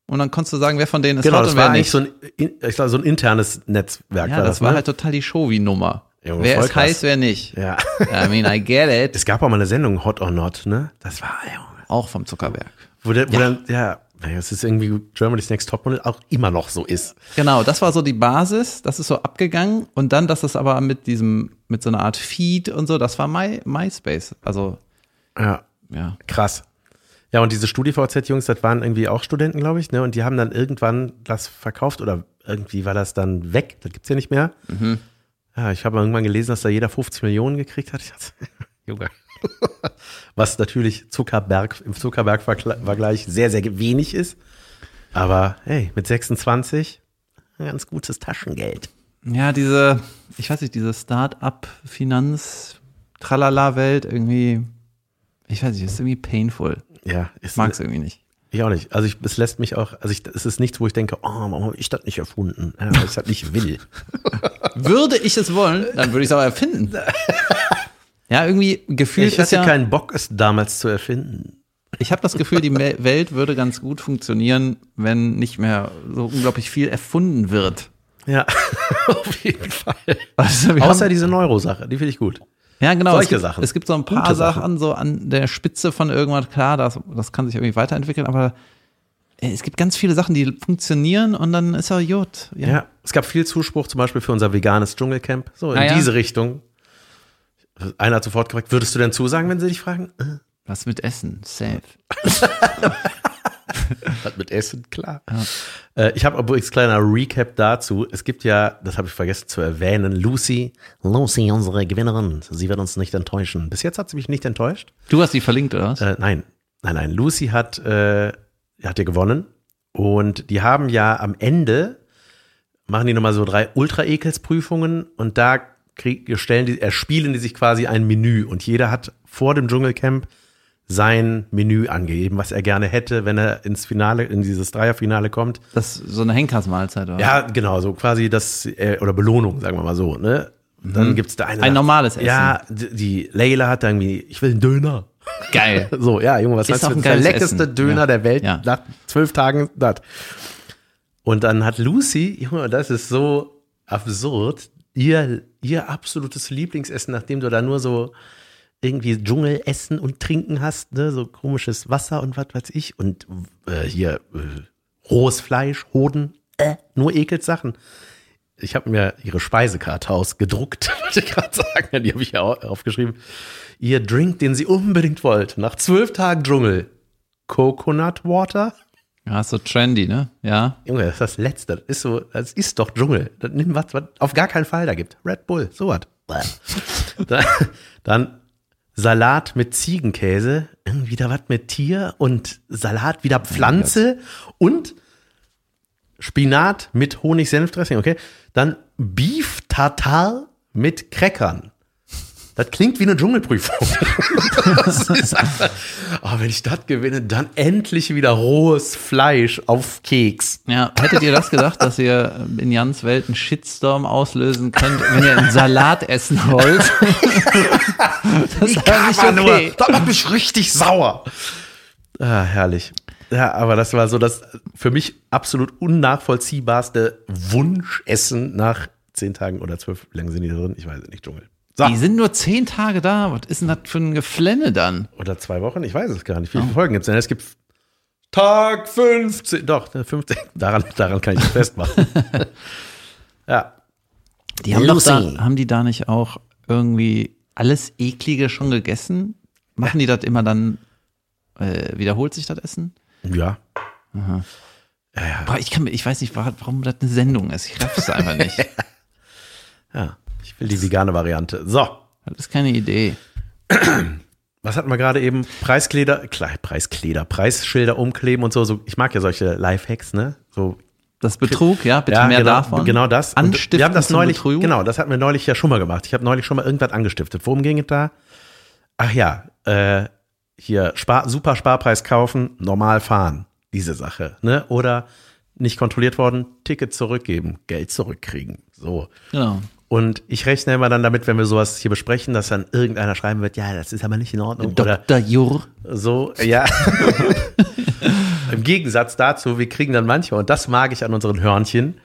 und dann konntest du sagen, wer von denen ist Genau, hot das und wer war nicht. so ein, in- ich glaube, so ein internes Netzwerk. ja, war das, war ne? halt total die Showy-Nummer. Junge, Wer ist heiß, wer nicht. Ja. I mean, I get it. Es gab auch mal eine Sendung, Hot or Not, ne? Das war, Junge. Auch vom Zuckerberg. Wo, der, wo dann, ja, es ist irgendwie Germany's Next Topmodel auch immer noch so ist. Genau, das war so die Basis, das ist so abgegangen und dann, dass das aber mit diesem, mit so einer Art Feed und so, das war My, MySpace. Also, Ja, ja. krass. Ja, und diese StudiVZ-Jungs, das waren irgendwie auch Studenten, glaube ich, ne? Und die haben dann irgendwann das verkauft oder irgendwie war das dann weg. Das gibt's ja nicht mehr. Ja, ich habe irgendwann gelesen, dass da jeder 50 Millionen gekriegt hat. Ich dachte, Junge. Was natürlich Zuckerberg, im Zuckerberg-Vergleich sehr, sehr wenig ist. Aber hey, mit 26 ein ganz gutes Taschengeld. Ja, diese, ich weiß nicht, diese Start-up-Finanz-Tralala-Welt irgendwie, ich weiß nicht, ist irgendwie painful. Ja, Ich ist, mag es irgendwie nicht. Ich auch nicht. Also ich, es lässt mich auch, also ich, es ist nichts, wo ich denke, oh, warum habe ich das nicht erfunden? Ja, weil ich das nicht will. Würde ich es wollen, dann würde ich es auch erfinden. Ja, irgendwie gefühlt Ich ist hatte ja, keinen Bock, es damals zu erfinden. ich habe das Gefühl, die Welt würde ganz gut funktionieren, wenn nicht mehr so unglaublich viel erfunden wird. Ja, auf jeden Fall. Also Außer haben, diese Neuro-Sache, die finde ich gut. Ja, genau. solche es gibt, Sachen. Es gibt so ein paar Gute Sachen. Sachen. so an der Spitze von irgendwas. Klar, das, das kann sich irgendwie weiterentwickeln, aber äh, es gibt ganz viele Sachen, die funktionieren und dann ist ja gut. Ja. Ja, es gab viel Zuspruch, zum Beispiel für unser veganes Dschungelcamp. So in Ah, ja. diese Richtung. Einer hat sofort gefragt, würdest du denn zusagen, wenn sie dich fragen? Äh, Was mit Essen? Safe. Was mit Essen, klar. Äh, ich habe übrigens kleiner Recap dazu. Es gibt ja, das habe ich vergessen zu erwähnen, Lucy. Lucy, unsere Gewinnerin. Sie wird uns nicht enttäuschen. Bis jetzt hat sie mich nicht enttäuscht. Du hast die verlinkt, oder was? Äh, nein, nein, nein. Lucy hat, äh, hat ja gewonnen. Und die haben ja am Ende, machen die nochmal so drei Ultra-Ekels-Prüfungen und da krieg, stellen die, erspielen die sich quasi ein Menü und jeder hat vor dem Dschungelcamp sein Menü angegeben, was er gerne hätte, wenn er ins Finale, in dieses Dreierfinale kommt. Das ist so eine Henkersmahlzeit, oder? Ja, genau, so quasi das, äh, oder Belohnung, sagen wir mal so, ne? Dann gibt's da eine. Mhm. Ein normales Essen. Ja, die, Leila hat da irgendwie, ich will einen Döner. Geil. So, ja, Junge, was Ist das ist der geiles leckerste Essen. Döner Ja. der Welt Ja. nach zwölf Tagen das. Und dann hat Lucy, Junge, das ist so absurd, ihr, ihr absolutes Lieblingsessen, nachdem du da nur so irgendwie Dschungelessen und Trinken hast, ne, so komisches Wasser und was weiß ich, und äh, hier äh, rohes Fleisch, Hoden, äh, nur Ekelsachen. Ich habe mir ihre Speisekarte ausgedruckt, wollte ich gerade sagen, die habe ich ja au- aufgeschrieben. Ihr Drink, den sie unbedingt wollte, nach zwölf Tagen Dschungel, Coconut Water. Ja, ist so trendy, ne? Ja. Junge, das ist das Letzte. Das ist so, das ist doch Dschungel. Das nimm was, was auf gar keinen Fall da gibt. Red Bull, sowas. dann Salat mit Ziegenkäse, irgendwie da was mit Tier und Salat wieder Pflanze und Spinat mit Honig-Senfdressing, okay? Dann Beef Tartar mit Crackern. Das klingt wie eine Dschungelprüfung. das ist einfach, oh, wenn ich das gewinne, dann endlich wieder rohes Fleisch auf Keks. Ja, hättet ihr das gedacht, dass ihr in Jans Welt einen Shitstorm auslösen könnt, wenn ihr einen Salat essen wollt? das ist Kann nicht okay. nur, das macht mich richtig sauer. Ah, herrlich. Ja, aber das war so das für mich absolut unnachvollziehbarste Wunschessen nach zehn Tagen oder zwölf, wie lange sind die da drin? Ich weiß nicht, Dschungel. So. Die sind nur zehn Tage da. Was ist denn das für ein Geflenne dann? Oder zwei Wochen, ich weiß es gar nicht. Wie viele Folgen gibt es denn? Es gibt Tag 15, doch, 15. Daran, daran kann ich es festmachen. ja. Die haben, doch da, haben die da nicht auch irgendwie alles Eklige schon gegessen? Machen die das immer dann, äh, wiederholt sich das Essen? Ja. Boah, ich, kann, mir- ich weiß nicht, wa- warum das eine Sendung ist. Ich raff es einfach nicht. Ja. Ich will die vegane Variante. So. Das ist keine Idee. was hatten wir gerade eben? Preiskleder, klar, Preiskleder, Preisschilder umkleben und so. so. Ich mag ja solche Lifehacks, ne? So Das Betrug, ja, bitte mehr genau, davon. Genau das. Anstiften wir haben das neulich, Betrug. genau, das hatten wir neulich ja schon mal gemacht. Ich habe neulich schon mal irgendwas angestiftet. Worum ging es da? Ach ja, äh, hier Spar, super Sparpreis kaufen, normal fahren, diese Sache, ne? Oder nicht kontrolliert worden, Ticket zurückgeben, Geld zurückkriegen, so. Genau. Und ich rechne immer dann damit, wenn wir sowas hier besprechen, dass dann irgendeiner schreiben wird, ja, das ist aber nicht in Ordnung. Oder Dr. Jur. so, ja. Im Gegensatz dazu, wir kriegen dann manchmal, und das mag ich an unseren Hörnchen,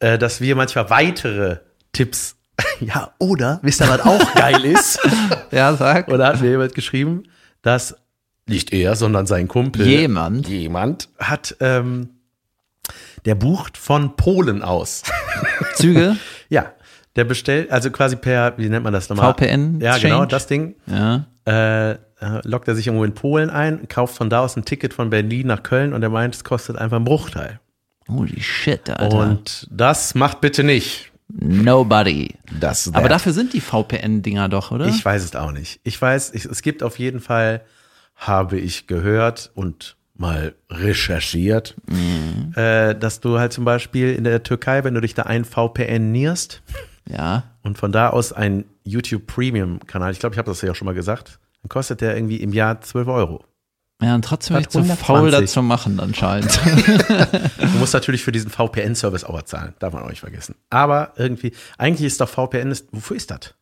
äh, dass wir manchmal weitere Tipps, ja, oder, wisst ihr, was auch geil ist? Ja, sag. Oder hat mir jemand geschrieben, dass nicht er, sondern sein Kumpel. Jemand. Jemand hat, ähm, der bucht von Polen aus. Züge. ja, der bestellt, also quasi per, wie nennt man das nochmal? VPN Ja, genau, das Ding. Ja. äh, äh, lockt er sich irgendwo in Polen ein, kauft von da aus ein Ticket von Berlin nach Köln und er meint, es kostet einfach einen Bruchteil. Holy shit, Alter. Und das macht bitte nicht. Nobody. Das Aber dafür sind die VPN-Dinger doch, oder? ich weiß es auch nicht. Ich weiß, ich, es gibt auf jeden Fall, habe ich gehört und mal recherchiert, Mhm. äh, dass du halt zum Beispiel in der Türkei, wenn du dich da ein VPN-nierst ja. und von da aus ein YouTube Premium-Kanal, ich glaube, ich habe das ja auch schon mal gesagt, dann kostet der irgendwie im Jahr 12 Euro. Ja, und trotzdem bin ich Hat zu 120. faul, das zu machen anscheinend. Du musst natürlich für diesen VPN-Service auch zahlen, darf man auch nicht vergessen. Aber irgendwie, eigentlich ist doch VPN, ist, wofür ist das?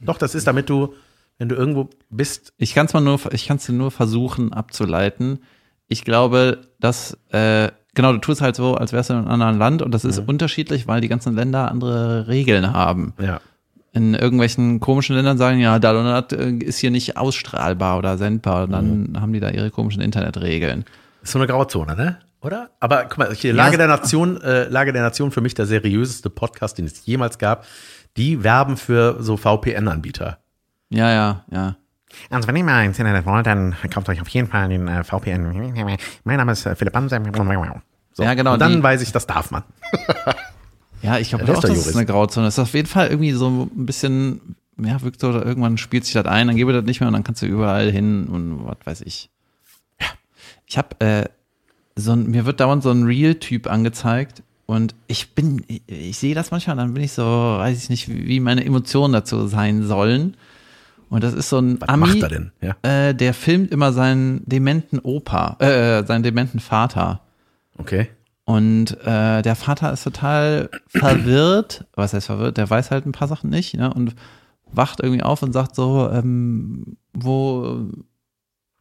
Doch, das ist, damit du, wenn du irgendwo bist, Ich kann es mal nur, ich kann es nur versuchen abzuleiten. Ich glaube, dass äh, genau, du tust halt so, als wärst du in einem anderen Land und das ist unterschiedlich, weil die ganzen Länder andere Regeln haben. ja, In irgendwelchen komischen Ländern sagen, ja, da äh, ist hier nicht ausstrahlbar oder sendbar. Und dann haben die da ihre komischen Internetregeln. ist so eine Grauzone, ne? Oder? Aber guck mal, hier, Lage Ja. der Nation, äh, Lage der Nation für mich der seriöseste Podcast, den es jemals gab. Die werben für so VPN-Anbieter. Ja, ja, ja. Also wenn ihr mal ins Internet wollt, dann kauft euch auf jeden Fall den äh, VPN. Mein Name ist äh, Philipp Amsem. So. Ja, genau, Und dann die- weiß ich, das darf man. Ja, ich glaube auch, das ist eine Grauzone. Das ist auf jeden Fall irgendwie so ein bisschen, ja, wirkt so, oder irgendwann spielt sich das ein, dann gebe das nicht mehr und dann kannst du überall hin und was weiß ich. Ja. Ich habe äh, so ein, mir wird dauernd so ein Real-Typ angezeigt und ich bin, ich, ich sehe das manchmal dann bin ich so, weiß ich nicht, wie meine Emotionen dazu sein sollen. Und das ist so ein Was Ami, macht er denn? Ja. Äh, der filmt immer seinen dementen Opa, äh, seinen dementen Vater. Okay. Und äh, der Vater ist total verwirrt. Was heißt verwirrt? Der weiß halt ein paar Sachen nicht, ne? Und wacht irgendwie auf und sagt so, ähm, wo,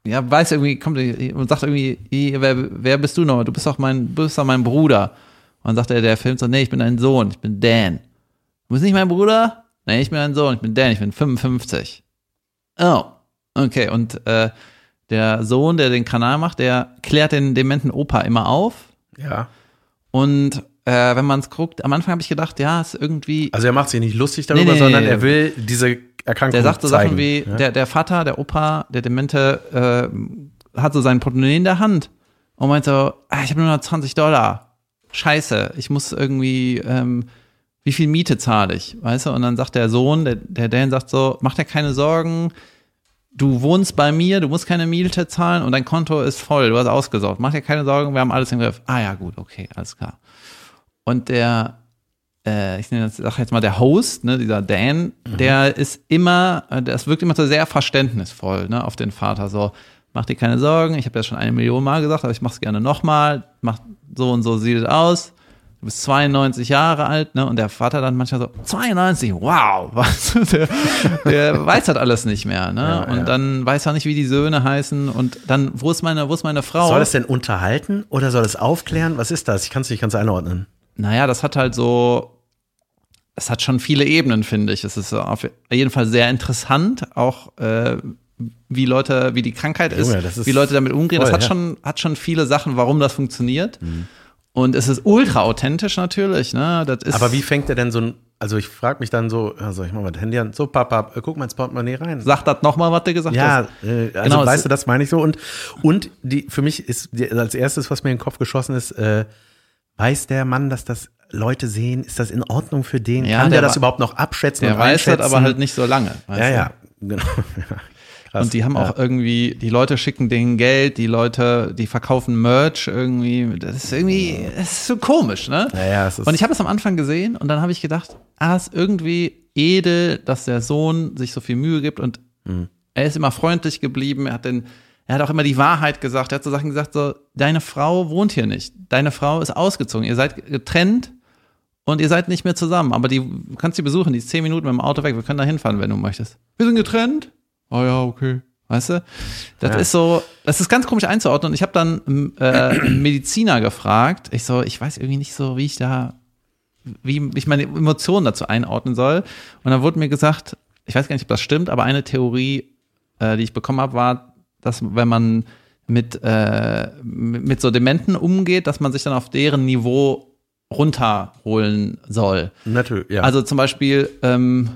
ja, weiß irgendwie, kommt und sagt irgendwie, "I, wer, wer bist du noch? Du bist doch mein, du bist doch mein Bruder. Und dann sagt er, der filmt so, nee, ich bin dein Sohn, ich bin Dan. Du bist nicht mein Bruder? Nee, ich bin dein Sohn, ich bin Dan, ich bin 55. Oh, okay. Und äh, der Sohn, der den Kanal macht, der klärt den dementen Opa immer auf. Ja. Und äh, wenn man es guckt, am Anfang habe ich gedacht, ja, ist irgendwie. Also er macht sich nicht lustig darüber, nee, sondern nee. er will diese Erkrankung Der sagt so zeigen. Sachen wie, ja? der, der Vater, der Opa, der Demente, äh, hat so sein Portemonnaie in der Hand und meint so, ah, ich habe nur noch 20 Dollar. Scheiße, ich muss irgendwie, ähm, wie viel Miete zahle ich, weißt du? Und dann sagt der Sohn, der, der Dan sagt so, mach dir keine Sorgen, du wohnst bei mir, du musst keine Miete zahlen und dein Konto ist voll, du hast ausgesorgt. Mach dir keine Sorgen, wir haben alles im Griff. Ah ja, gut, okay, alles klar. Und der, äh, ich nenne das, sag jetzt mal der Host, ne, dieser Dan, der ist immer, äh, das wirkt immer so sehr verständnisvoll, ne, auf den Vater. So, mach dir keine Sorgen, ich habe das schon eine Million Mal gesagt, aber ich mach's gerne nochmal, mach so und so sieht es aus. Du bist 92 Jahre alt, ne? Und der Vater dann manchmal so, 92, wow, was? Der, der weiß halt alles nicht mehr, ne? Ja, und ja. dann weiß er nicht, wie die Söhne heißen. Und dann, wo ist meine, wo ist meine Frau? Soll es denn unterhalten oder soll es aufklären? Was ist das? Ich kann es nicht ganz einordnen. Naja, das hat halt so, es hat schon viele Ebenen, finde ich. Es ist auf jeden Fall sehr interessant, auch äh, wie Leute, wie die Krankheit ist, Junge, ist wie Leute damit umgehen. voll, das hat ja. schon, hat schon viele Sachen, warum das funktioniert. Und es ist ultra authentisch natürlich, ne? Das ist, Aber wie fängt er denn so ein, also ich frage mich dann so, also ich mach mal das Handy an, so Papa, äh, guck mal ins Portemonnaie rein. Sag das nochmal, was du gesagt Ja, hast. äh, also Genau, weißt du, das meine ich so. Und, und die, für mich ist die, als erstes, was mir in den Kopf geschossen ist, äh, weiß der Mann, dass das Leute sehen? Ist das in Ordnung für den? Ja, Kann der, der das überhaupt noch abschätzen Der und weiß das aber halt nicht so lange. weißt Ja, du? ja, genau. Krass, und die haben ja. auch irgendwie, die Leute schicken denen Geld, die Leute, die verkaufen Merch irgendwie. Das ist irgendwie, das ist so komisch, ne? Ja, ja, es ist- und ich habe das am Anfang gesehen und dann habe ich gedacht, ah, ist irgendwie edel, dass der Sohn sich so viel Mühe gibt und Mhm. er ist immer freundlich geblieben, er hat den, er hat auch immer die Wahrheit gesagt, er hat so Sachen gesagt, so, deine Frau wohnt hier nicht, deine Frau ist ausgezogen, ihr seid getrennt und ihr seid nicht mehr zusammen, aber die du kannst sie besuchen, die ist zehn Minuten mit dem Auto weg, wir können da hinfahren, wenn du möchtest. Wir sind getrennt? Oh ja, okay. Weißt du? Das Ja. ist so, das ist ganz komisch einzuordnen. Ich habe dann ähm, äh, einen Mediziner gefragt. Ich so, ich weiß irgendwie nicht so, wie ich da, wie ich meine Emotionen dazu einordnen soll. Und dann wurde mir gesagt, ich weiß gar nicht, ob das stimmt, aber eine Theorie, äh, die ich bekommen habe, war, dass wenn man mit, äh, mit mit so Dementen umgeht, dass man sich dann auf deren Niveau runterholen soll. Natürlich, ja. Also zum Beispiel, ähm,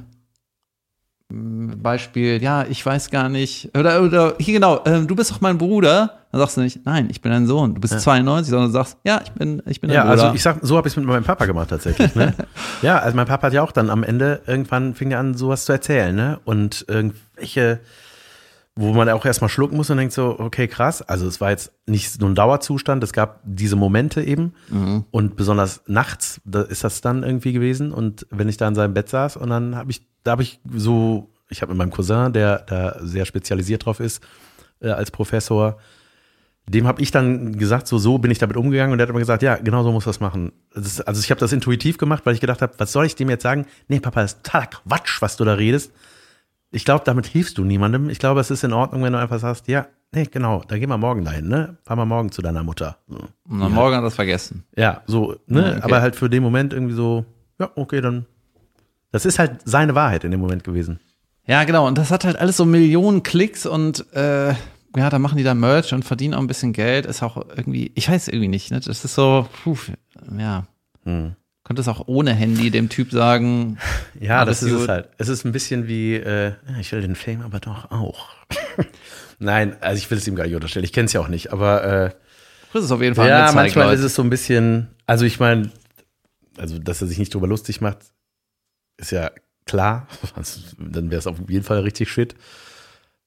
Beispiel, ja, ich weiß gar nicht, oder, oder hier genau, ähm, du bist doch mein Bruder. Dann sagst du nicht, nein, ich bin dein Sohn. Du bist 92, sondern du sagst, ja, ich bin, ich bin dein Ja, Bruder. also ich sag, so habe ich es mit meinem Papa gemacht tatsächlich. Ne? ja, also mein Papa hat ja auch dann am Ende irgendwann fing er an, sowas zu erzählen, ne? Und irgendwelche, wo man auch erstmal schlucken muss und denkt so, okay, krass. Also es war jetzt nicht so ein Dauerzustand, es gab diese Momente eben. Und besonders nachts, da ist das dann irgendwie gewesen. Und wenn ich da in seinem Bett saß und dann habe ich, da habe ich so, ich habe mit meinem Cousin, der da sehr spezialisiert drauf ist, äh, als Professor, dem habe ich dann gesagt, so so bin ich damit umgegangen und der hat immer gesagt, ja, genau so muss das machen. Das also ich habe das intuitiv gemacht, weil ich gedacht habe, was soll ich dem jetzt sagen? Nee, Papa, das ist totaler Quatsch, was du da redest. Ich glaube, damit hilfst du niemandem. Ich glaube, es ist in Ordnung, wenn du einfach sagst, ja, nee, genau, da gehen wir morgen dahin, ne? Fahren wir morgen zu deiner Mutter. So. Und am Morgen hat das vergessen. Ja, so, ne? Ja, okay. Aber halt für den Moment irgendwie so, ja, okay, dann. Das ist halt seine Wahrheit in dem Moment gewesen. Ja, genau. Und das hat halt alles so Millionen Klicks und äh, ja, da machen die da Merch und verdienen auch ein bisschen Geld. Ist auch irgendwie, ich weiß irgendwie nicht, ne? Das ist so, puh, ja. Hm. Könnte es auch ohne Handy dem Typ sagen, Ja, das ist gut. es halt. Es ist ein bisschen wie, äh, ich will den Fame aber doch auch. Nein, also ich will es ihm gar nicht unterstellen. Ich kenne es ja auch nicht, aber äh, das ist auf jeden Fall ja, manchmal Leute. ist es so ein bisschen, also ich meine, also dass er sich nicht drüber lustig macht, ist ja klar. Also, dann wäre es auf jeden Fall richtig shit.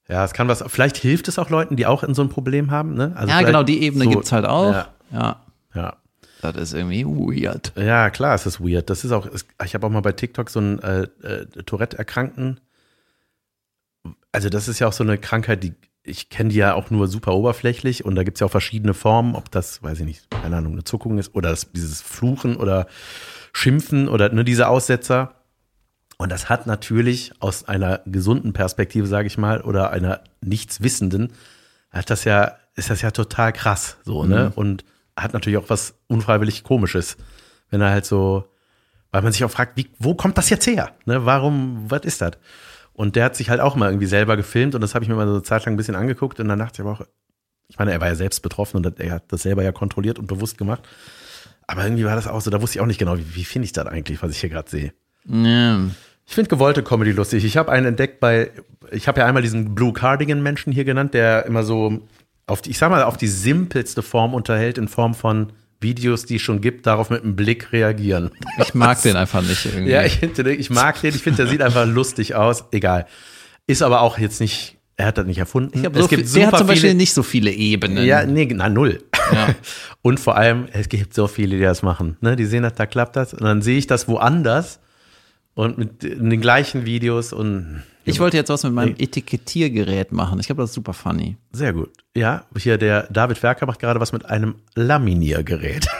Ja, es kann was, vielleicht hilft es auch Leuten, die auch in so ein Problem haben, ne? Also Ja, genau, die Ebene so, gibt's halt auch. Ja, ja. ja. Das ist irgendwie weird. Ja, klar, es ist weird. Das ist auch, es, ich habe auch mal bei TikTok so einen äh, äh, Tourette-Erkrankten. Also, das ist ja auch so eine Krankheit, die ich kenne die ja auch nur super oberflächlich und da gibt es ja auch verschiedene Formen, ob das, weiß ich nicht, keine Ahnung, eine Zuckung ist oder das, dieses Fluchen oder Schimpfen oder nur diese Aussetzer. Und das hat natürlich aus einer gesunden Perspektive, sage ich mal, oder einer nichtswissenden, hat das ja, ist das ja total krass, so, ne? Und hat natürlich auch was unfreiwillig Komisches, wenn er halt so, weil man sich auch fragt, wie, wo kommt das jetzt her? Ne? Warum, was ist das? Und der hat sich halt auch mal irgendwie selber gefilmt und das habe ich mir mal so eine Zeit lang ein bisschen angeguckt und dann dachte ich aber auch, ich meine, er war ja selbst betroffen und er hat das selber ja kontrolliert und bewusst gemacht. Aber irgendwie war das auch so, da wusste ich auch nicht genau, wie, wie finde ich das eigentlich, was ich hier gerade sehe. Ja. Ich finde gewollte Comedy lustig. Ich habe einen entdeckt bei, ich habe ja einmal diesen Blue Cardigan Menschen hier genannt, der immer so auf die, ich sag mal, auf die simpelste Form unterhält, in Form von Videos, die es schon gibt, darauf mit einem Blick reagieren. Ich mag den einfach nicht irgendwie. Ja, ich, ich mag den, ich finde, der sieht einfach lustig aus. Egal. Ist aber auch jetzt nicht, er hat das nicht erfunden. Ich glaub, so viel, der hat zum Beispiel nicht so viele Ebenen. ja, nee, na, null. Ja. Und vor allem, es gibt so viele, die das machen. Ne? Die sehen, dass da klappt das. Und dann sehe ich das woanders und mit den gleichen Videos und Ich wollte jetzt was mit meinem Etikettiergerät machen. Ich glaube, das ist super funny. sehr gut. Ja, hier der David Werker macht gerade was mit einem Laminiergerät.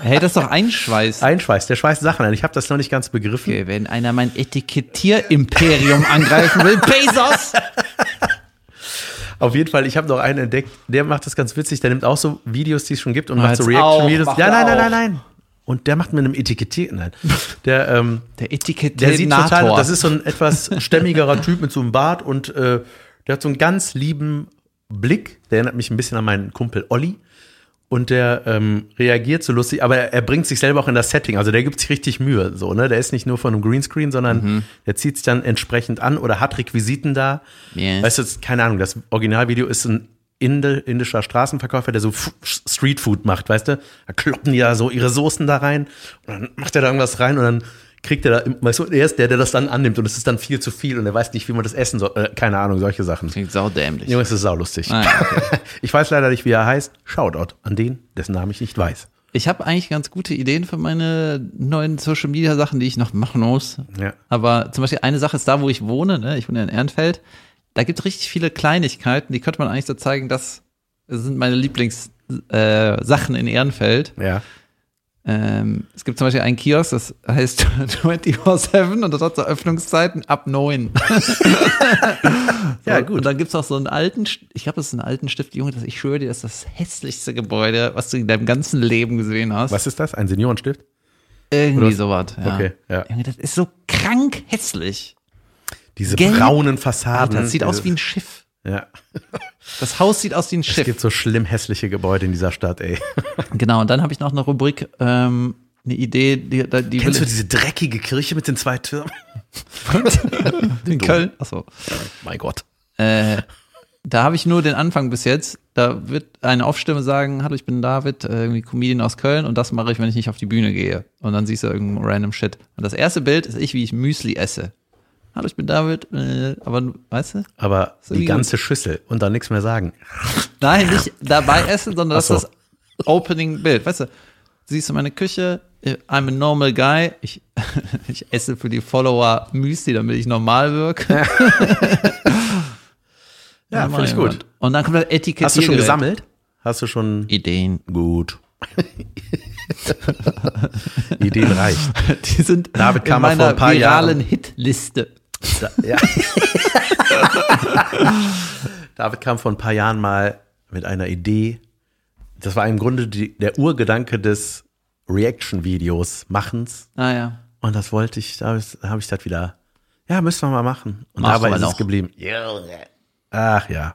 Hey, das ist doch Einschweiß. Einschweiß, der schweißt Sachen ein. Ich habe das noch nicht ganz begriffen. Okay, wenn einer mein Etikettierimperium angreifen will, Bezos! Auf jeden Fall, ich habe noch einen entdeckt, der macht das ganz witzig. Der nimmt auch so Videos, die es schon gibt und macht so Reaction-Videos. Ja, nein, nein, nein, nein. Und der macht mit einem Etikettier, nein. Der, ähm, Der Der sieht total, das ist so ein etwas stämmigerer Typ mit so einem Bart und äh, der hat so einen ganz lieben Blick. Der erinnert mich ein bisschen an meinen Kumpel Olli. Und der ähm, reagiert so lustig, aber er, er bringt sich selber auch in das Setting. Also der gibt sich richtig Mühe. So, ne? Der ist nicht nur von einem Greenscreen, sondern Mhm. der zieht sich dann entsprechend an oder hat Requisiten da. Yes. Weißt du, keine Ahnung, das Originalvideo ist ein Inde, indischer Straßenverkäufer, der so Streetfood macht, weißt du? Da kloppen die da so ihre Soßen da rein und dann macht er da irgendwas rein und dann kriegt er da, weißt du, er ist der, der das dann annimmt und es ist dann viel zu viel und er weiß nicht, wie man das essen soll. Äh, keine Ahnung, solche Sachen. Klingt saudämlich. Junge, es ist saulustig. Ah, ja, okay. Ich weiß leider nicht, wie er heißt. Shoutout an den, dessen Namen ich nicht weiß. Ich habe eigentlich ganz gute Ideen für meine neuen Social Media Sachen, die ich noch machen muss. Ja. Aber zum Beispiel eine Sache ist da, wo ich wohne, ne? ich wohne in Ehrenfeld, da gibt es richtig viele Kleinigkeiten, die könnte man eigentlich so zeigen, das sind meine Lieblingssachen äh, in Ehrenfeld. Ja. Ähm, es gibt zum Beispiel einen Kiosk, das heißt 24-7 und das hat so Öffnungszeiten ab 9. Ja, gut. Und dann gibt's auch so einen alten, ich glaube, das ist ein alten Stift, Junge, das, ich schwöre dir, das ist das hässlichste Gebäude, was du in deinem ganzen Leben gesehen hast. Was ist das? Ein Seniorenstift? Irgendwie sowas. Ja. Okay, ja. Junge, das ist so krank hässlich. Diese Gelb. braunen Fassaden. Alter, das sieht aus wie ein Schiff. Ja. Das Haus sieht aus wie ein Es Schiff. gibt so schlimm hässliche Gebäude in dieser Stadt, ey. Genau, und dann habe ich noch eine Rubrik, ähm, eine Idee, die, die, Kennst du diese dreckige Kirche mit den zwei Türmen? in Köln. Achso. Mein Gott. Äh, da habe ich nur den Anfang bis jetzt. Da wird eine Aufstimme sagen, hallo, ich bin David, äh, irgendwie Comedian aus Köln und das mache ich, wenn ich nicht auf die Bühne gehe. Und dann siehst du irgendein random Shit. Und das erste Bild ist ich, wie ich Müsli esse. Hallo, ich bin David, äh, aber weißt du? Aber So die ganze Schüssel und dann nichts mehr sagen. Nein, nicht dabei essen, sondern das Ach ist so. das Opening-Bild. Weißt du, siehst du meine Küche, I'm a normal guy. Ich, ich esse für die Follower Müsli, damit ich normal wirke. Ja, finde ich gut. Und dann kommt das Etikett. Hast du schon gesammelt? Hast du schon Ideen. gut. Ideen reicht. Die sind David in meiner ein paar viralen Jahren. Hitliste. Da, ja. David kam vor ein paar Jahren mal mit einer Idee. Das war im Grunde die, der Urgedanke des Reaction-Videos Machens. Ah ja. Und das wollte ich, da habe ich, da hab ich das wieder, ja, müssen wir mal machen. Und Machen dabei ist es noch. geblieben. Ach ja.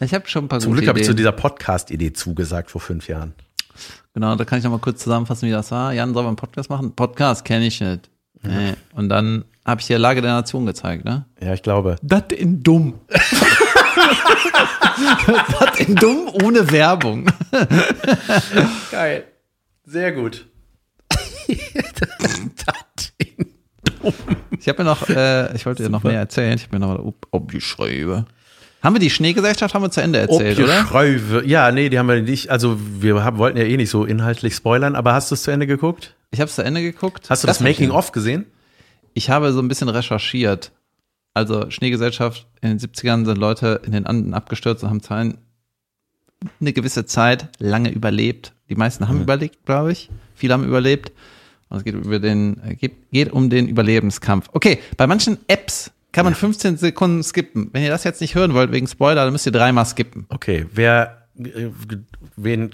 Ich habe schon ein paar Zum Glück habe ich zu dieser Podcast-Idee zugesagt vor fünf Jahren. Genau, da kann ich noch mal kurz zusammenfassen, wie das war. Jan, soll man einen Podcast machen? Podcast kenne ich nicht. Nee. Und dann habe ich dir Lage der Nation gezeigt, ne? Ja, ich glaube. Das in dumm. das in dumm ohne Werbung. Geil. Sehr gut. Ich habe mir noch, äh, ich wollte dir noch mehr erzählen. Ich habe mir noch mal ob, abgeschrieben. Haben wir die Schneegesellschaft haben wir zu Ende erzählt, oder? Schräuve. Ja, nee, die haben wir nicht. Also, wir haben, wollten ja eh nicht so inhaltlich spoilern, aber hast du es zu Ende geguckt? Ich habe es zu Ende geguckt. Hast du das, ich- Making-of gesehen? Ich habe so ein bisschen recherchiert. Also Schneegesellschaft, in den 70ern sind Leute in den Anden abgestürzt und haben ein- eine gewisse Zeit lange überlebt. Die meisten haben überlebt, glaube ich. Viele haben überlebt. Und es geht über den, äh, geht, geht um den Überlebenskampf. Okay, bei manchen Apps kann man 15 Sekunden skippen. Wenn ihr das jetzt nicht hören wollt wegen Spoiler, dann müsst ihr dreimal skippen. Okay, wer, äh, wen,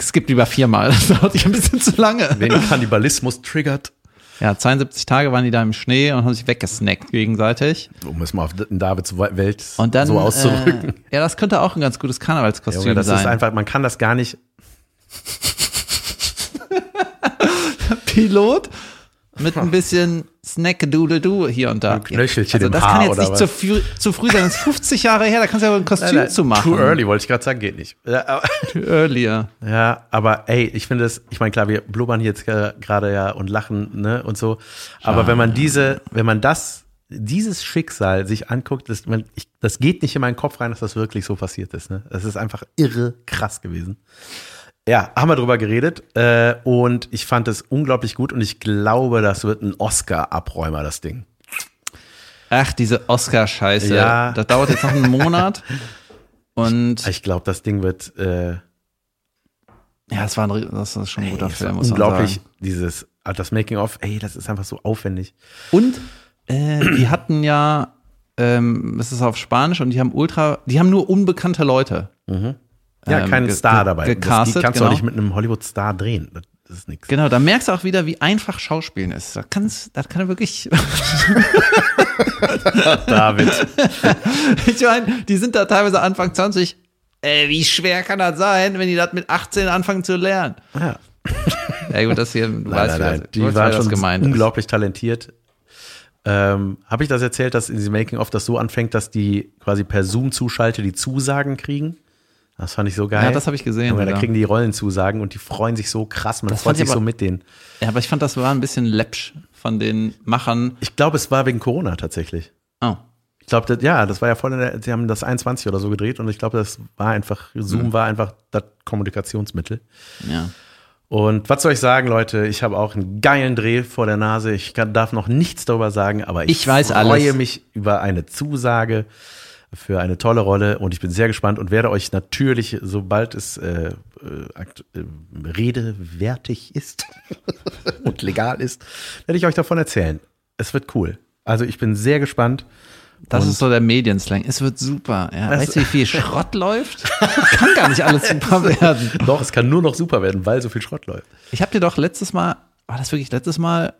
Skippt lieber viermal. Das dauert sich ein bisschen zu lange. wen Kannibalismus triggert, Ja, 72 Tage waren die da im Schnee und haben sich weggesnackt gegenseitig. um es mal auf Davids Welt Und dann, so auszudrücken. Äh, ja, das könnte auch ein ganz gutes Karnevalskostüm Junge, das sein. ist einfach, man kann das gar nicht. Pilot mit ein bisschen Snack-Doodle-Doo hier und da. Ein Knöchelchen also das Haar kann jetzt oder nicht zu früh, zu früh sein. Das ist 50 Jahre her, da kannst du ja ein Kostüm zu machen. Too early, wollte ich gerade sagen, geht nicht. Ja, Too earlier. ja, aber ey, ich finde es, ich meine, klar, wir blubbern hier jetzt äh, gerade ja und lachen, ne, und so. Aber wenn man diese, wenn man das, dieses Schicksal sich anguckt, das, man, ich, das geht nicht in meinen Kopf rein, dass das wirklich so passiert ist. Ne? Das ist einfach irre krass gewesen. Ja, haben wir drüber geredet äh, und ich fand es unglaublich gut und ich glaube, das wird ein Oscar-Abräumer, das Ding. Ach, diese Oscar-Scheiße. Ja. Das dauert jetzt noch einen Monat. Und Ich glaube, das Ding wird äh, ja, das war, ein, das ist schon ein guter das Film, muss unglaublich, dieses, ah, das Making-of, ey, das ist einfach so aufwendig. Und äh, die hatten ja, ähm, es ist auf Spanisch und die haben ultra, die haben nur unbekannte Leute. Ja, Ähm, kein ge- Star dabei. Das, die gecastet, kannst du genau. auch nicht mit einem Hollywood-Star drehen. Das, das ist nichts. Genau, da merkst du auch wieder, wie einfach Schauspielen ist. Das, kann's, das kann er wirklich. David. ich meine, die sind da teilweise Anfang 20. Äh, wie schwer kann das sein, wenn die das mit 18 anfangen zu lernen? Ja. Ja, gut, das hier, du Nein, weißt, nein, wer- nein. du Die weißt, das schon gemeint ist. unglaublich talentiert. Ähm, Habe ich das erzählt, dass in diesem Making-of das so anfängt, dass die quasi per Zoom zuschaltet, die Zusagen kriegen? Das fand ich so geil. Ja, das habe ich gesehen, da ja. kriegen die Rollenzusagen und die freuen sich so krass. Man Das freut sich so aber- mit denen. Ja, aber ich fand, das war ein bisschen läppsch von den Machern. Ich glaube, es war wegen Corona tatsächlich. Oh. Ich glaube, das- ja, das war ja voll in der, sie haben das 21 oder so gedreht und ich glaube, das war einfach, Mhm. Zoom war einfach das Kommunikationsmittel. Ja. Und was soll ich sagen, Leute? Ich habe auch einen geilen Dreh vor der Nase. Ich kann, darf noch nichts darüber sagen, aber ich, Ich weiß freue alles. mich über eine Zusage für eine tolle Rolle und ich bin sehr gespannt und werde euch natürlich, sobald es äh, äh, äh, redewertig ist und legal ist, werde ich euch davon erzählen. Es wird cool. Also ich bin sehr gespannt. Das Und- ist so der Medienslang. Es wird super. Ja, weißt du, wie viel Schrott läuft? Kann gar nicht alles super werden. Doch, es kann nur noch super werden, weil so viel Schrott läuft. Ich habe dir doch letztes Mal, war das wirklich letztes Mal,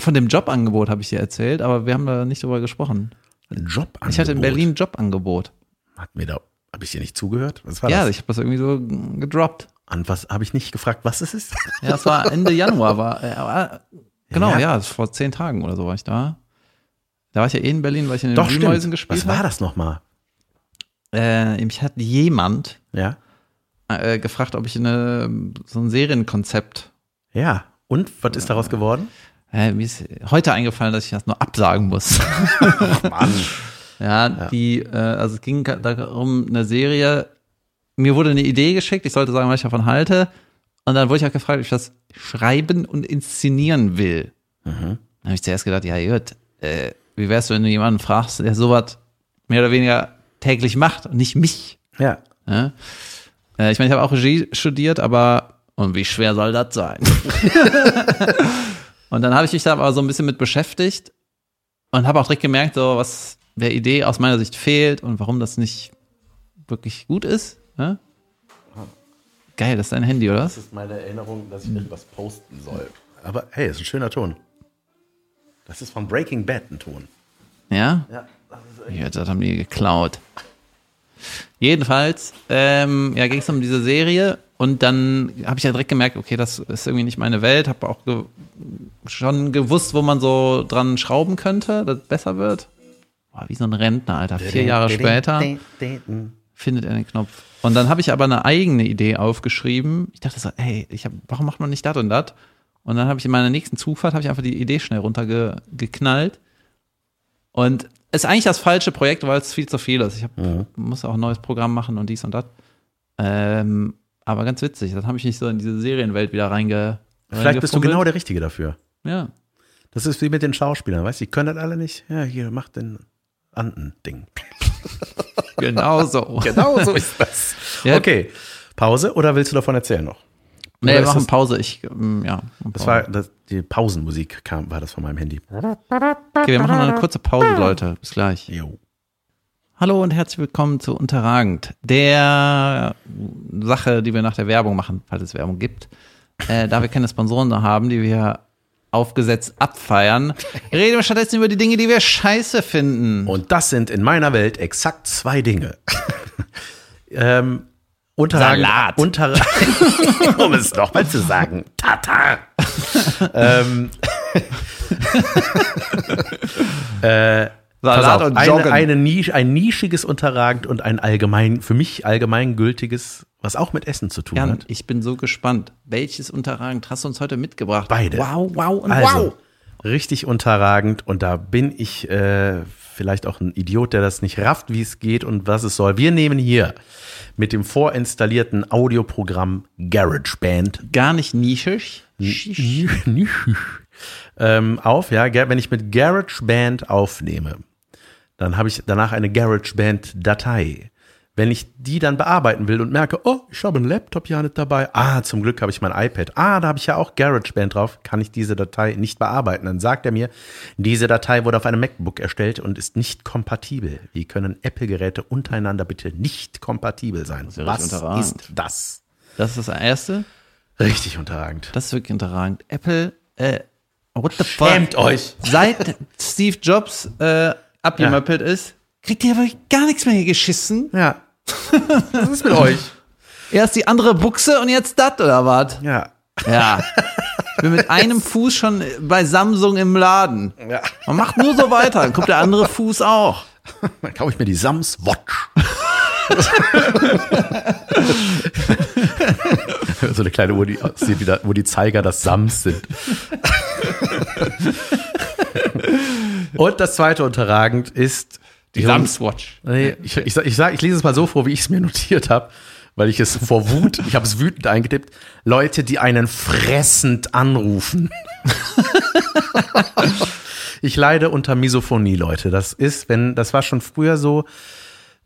von dem Jobangebot habe ich dir erzählt, aber wir haben da nicht drüber gesprochen. Ein Job Ich hatte in Berlin ein Jobangebot. Hat mir da, habe ich dir nicht zugehört? Was war Ja, das? ich habe das irgendwie so gedroppt. An was habe ich nicht gefragt, was es ist? Ja, das war Ende Januar, war, äh, genau, Ja. ja, vor zehn Tagen oder so war ich da. Da war ich ja eh in Berlin, weil ich in den Doch, Wühlmäusen gespielt Was war habe. das nochmal? Äh, mich hat jemand Ja. äh, gefragt, ob ich eine, so ein Serienkonzept Ja. Und was ist daraus geworden? Äh, mir ist heute eingefallen, dass ich das nur absagen muss. Mann. ja, die, äh, also es ging darum, eine Serie. Mir wurde eine Idee geschickt, ich sollte sagen, was ich davon halte. Und dann wurde ich auch gefragt, ob ich das schreiben und inszenieren will. Dann habe ich zuerst gedacht, ja, gut, äh, wie wär's, wenn du jemanden fragst, der sowas mehr oder weniger täglich macht und nicht mich. Ja. Ja? Äh, ich meine, ich habe auch Regie studiert, aber und wie schwer soll das sein? und dann habe ich mich da aber so ein bisschen mit beschäftigt und habe auch direkt gemerkt, so was der Idee aus meiner Sicht fehlt und warum das nicht wirklich gut ist. Ja? Geil, das ist dein Handy, oder? Das ist meine Erinnerung, dass ich irgendwas posten soll. Aber hey, ist ein schöner Ton. Das ist von Breaking Bad ein Ton. Ja? Ja. Das ist Ja, das haben die geklaut. Jedenfalls, ähm, ja, ging es um diese Serie und dann habe ich ja direkt gemerkt, okay, das ist irgendwie nicht meine Welt, habe auch ge schon gewusst, wo man so dran schrauben könnte, dass es besser wird. Boah, wie so ein Rentner, Alter. Vier Jahre später findet er den Knopf. Und dann habe ich aber eine eigene Idee aufgeschrieben. Ich dachte so, hey, ich hab, warum macht man nicht das und das? Und dann habe ich in meiner nächsten Zugfahrt habe ich einfach die Idee schnell runtergeknallt. Und ist eigentlich das falsche Projekt, weil es viel zu viel ist. Ich hab, muss auch ein neues Programm machen und dies und das. Ähm, aber ganz witzig, dann habe ich mich so in diese Serienwelt wieder reinge. Vielleicht bist du genau der Richtige dafür. Ja. Das ist wie mit den Schauspielern, weißt du, die können das alle nicht. Ja, hier, mach den Anden-Ding. Genau so. Genau so ist das. Ja. Okay, Pause oder willst du davon erzählen noch? Nee, wir machen das- Pause. Ich, ähm, ja. Das war das, die Pausenmusik kam, war das von meinem Handy. Okay, wir machen noch eine kurze Pause, Leute. Bis gleich. Jo. Hallo und herzlich willkommen zu Unterragend, der Sache, die wir nach der Werbung machen, falls es Werbung gibt. Äh, da wir keine Sponsoren haben, die wir aufgesetzt abfeiern, reden wir stattdessen über die Dinge, die wir scheiße finden. Und das sind in meiner Welt exakt zwei Dinge. ähm, unterragend, Salat. Unterragend, um es nochmal zu sagen, Tatar. ähm, äh, Salat auf, und eine, Joggen. eine Nisch, ein nischiges Unterragend und ein allgemein, für mich allgemeingültiges, was auch mit Essen zu tun Jan, hat. ich bin so gespannt. Welches Unterragend hast du uns heute mitgebracht? Beide. Wow, wow und Also, wow. richtig unterragend und da bin ich äh, vielleicht auch ein Idiot, der das nicht rafft, wie es geht und was es soll. Wir nehmen hier mit dem vorinstallierten Audioprogramm GarageBand Gar nicht nischig. Ähm, auf. Ja, wenn ich mit GarageBand aufnehme, dann habe ich danach eine GarageBand-Datei. Wenn ich die dann bearbeiten will und merke, oh, ich habe einen Laptop ja nicht dabei. Ah, zum Glück habe ich mein iPad. Ah, da habe ich ja auch GarageBand drauf. Kann ich diese Datei nicht bearbeiten? Dann sagt er mir, diese Datei wurde auf einem MacBook erstellt und ist nicht kompatibel. Wie können Apple-Geräte untereinander bitte nicht kompatibel sein? ja Was richtig unterragend. ist das? Das ist das Erste. Richtig unterragend. Das ist wirklich unterragend. Apple, äh, what the fuck? Schämt euch. Seit Steve Jobs äh, abgemöppelt ist, kriegt ihr aber gar nichts mehr hier geschissen. Ja. Was ist mit euch? Erst die andere Buchse und jetzt das oder was? Ja. Ja. Ich bin mit einem Fuß schon bei Samsung im Laden. Ja. Man macht nur so weiter, dann kommt der andere Fuß auch. Dann kaufe ich mir die Sams Watch. so eine kleine Uhr, die aussieht, wie da, wo die Zeiger das Sams sind. Und das zweite unterragend ist Die Samswatch. Nee, ich, ich, ich, sag, ich lese es mal so vor, wie ich es mir notiert habe, weil ich es vor Wut, ich habe es wütend eingetippt. Leute, die einen fressend anrufen. ich leide unter Misophonie, Leute. Das ist, wenn, das war schon früher so,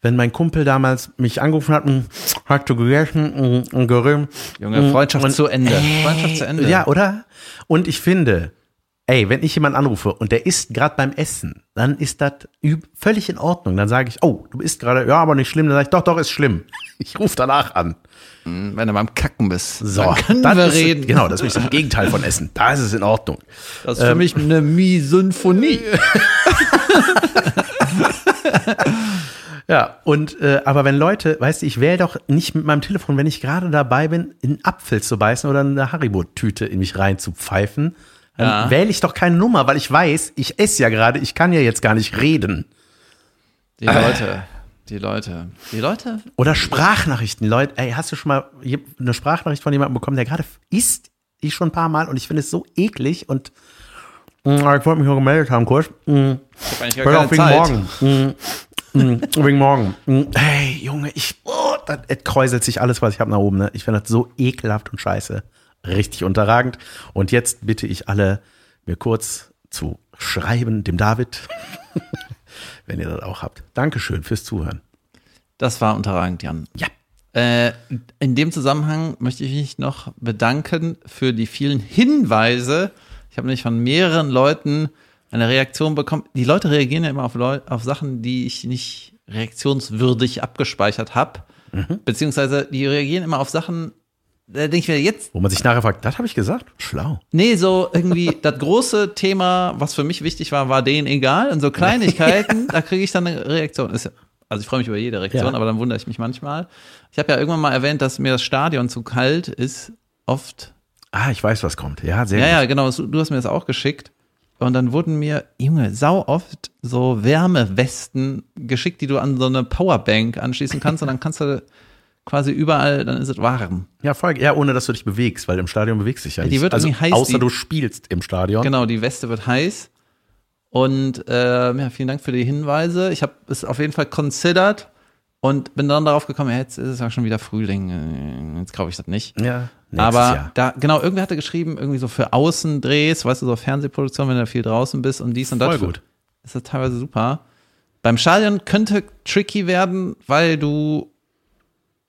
wenn mein Kumpel damals mich angerufen hat, "Mm, hat du gegessen, mm, mm, gerühmt. Junge, Freundschaft Und- zu Ende. Freundschaft zu Ende. Ja, oder? Und ich finde, ey, wenn ich jemanden anrufe und der isst gerade beim Essen, dann ist das völlig in Ordnung. Dann sage ich, oh, du isst gerade, ja, aber nicht schlimm. Dann sage ich, doch, doch, ist schlimm. Ich rufe danach an. Wenn du beim Kacken bist. So, dann können dann wir ist reden. Genau, das ist das Gegenteil von Essen. Da ist es in Ordnung. Das ist für mich eine Mi-Symphonie. Ja, und äh, aber wenn Leute, weißt du, ich wähle doch nicht mit meinem Telefon, wenn ich gerade dabei bin, in einen Apfel zu beißen oder eine Haribo-Tüte in mich rein zu pfeifen, dann Ja. wähle ich doch keine Nummer, weil ich weiß, ich esse ja gerade, ich kann ja jetzt gar nicht reden. Die Leute, die Leute, die Leute. Oder Sprachnachrichten. Leute, ey, hast du schon mal eine Sprachnachricht von jemandem bekommen, der gerade isst? Ich schon ein paar Mal und ich finde es so eklig und Mm, ich wollte mich nur gemeldet haben, kurz. Mm, Ich hab eigentlich gar keine Zeit. morgen. Mm, wegen morgen. Mm, Hey, Junge, ich, oh, das kräuselt sich alles, was ich habe nach oben. Ne? Ich finde das so ekelhaft und scheiße. Richtig unterragend. Und jetzt bitte ich alle, mir kurz zu schreiben, dem David, wenn ihr das auch habt. Dankeschön fürs Zuhören. Das war unterragend, Jan. Ja. Äh, in dem Zusammenhang möchte ich mich noch bedanken für die vielen Hinweise. Ich habe nämlich von mehreren Leuten eine Reaktion bekommen. Die Leute reagieren ja immer auf, Leu auf Sachen, die ich nicht reaktionswürdig abgespeichert habe. Beziehungsweise die reagieren immer auf Sachen, da denke ich mir jetzt, Wo man sich nachher fragt, das habe ich gesagt? Schlau. nee, so irgendwie das große Thema, was für mich wichtig war, war denen egal. Und so Kleinigkeiten, da kriege ich dann eine Reaktion. Ist, also ich freue mich über jede Reaktion, Ja. aber dann wundere ich mich manchmal. Ich habe ja irgendwann mal erwähnt, dass mir das Stadion zu kalt ist. Oft. Ah, ich weiß, was kommt. Ja, sehr Ja, gut. ja, genau. Du hast mir das auch geschickt. Und dann wurden mir, Junge, sau oft so Wärmewesten geschickt, die du an so eine Powerbank anschließen kannst. und dann kannst du quasi überall, dann ist es warm. Ja, voll, ja, ohne dass du dich bewegst, weil im Stadion bewegst du dich ja die nicht. wird also, heiß, außer die- du spielst im Stadion. Genau, die Weste wird heiß. Und äh, ja, vielen Dank für die Hinweise. Ich habe es auf jeden Fall considered und bin dann darauf gekommen, ja, jetzt ist es ja schon wieder Frühling. äh, Jetzt kaufe ich das nicht. Ja, nächstes Aber Jahr. da, genau, irgendwer hatte geschrieben, irgendwie so für Außendrehs, weißt du, so Fernsehproduktion, wenn du viel draußen bist und dies und das. Voll gut. Ist das teilweise super. Beim Stadion könnte tricky werden, weil du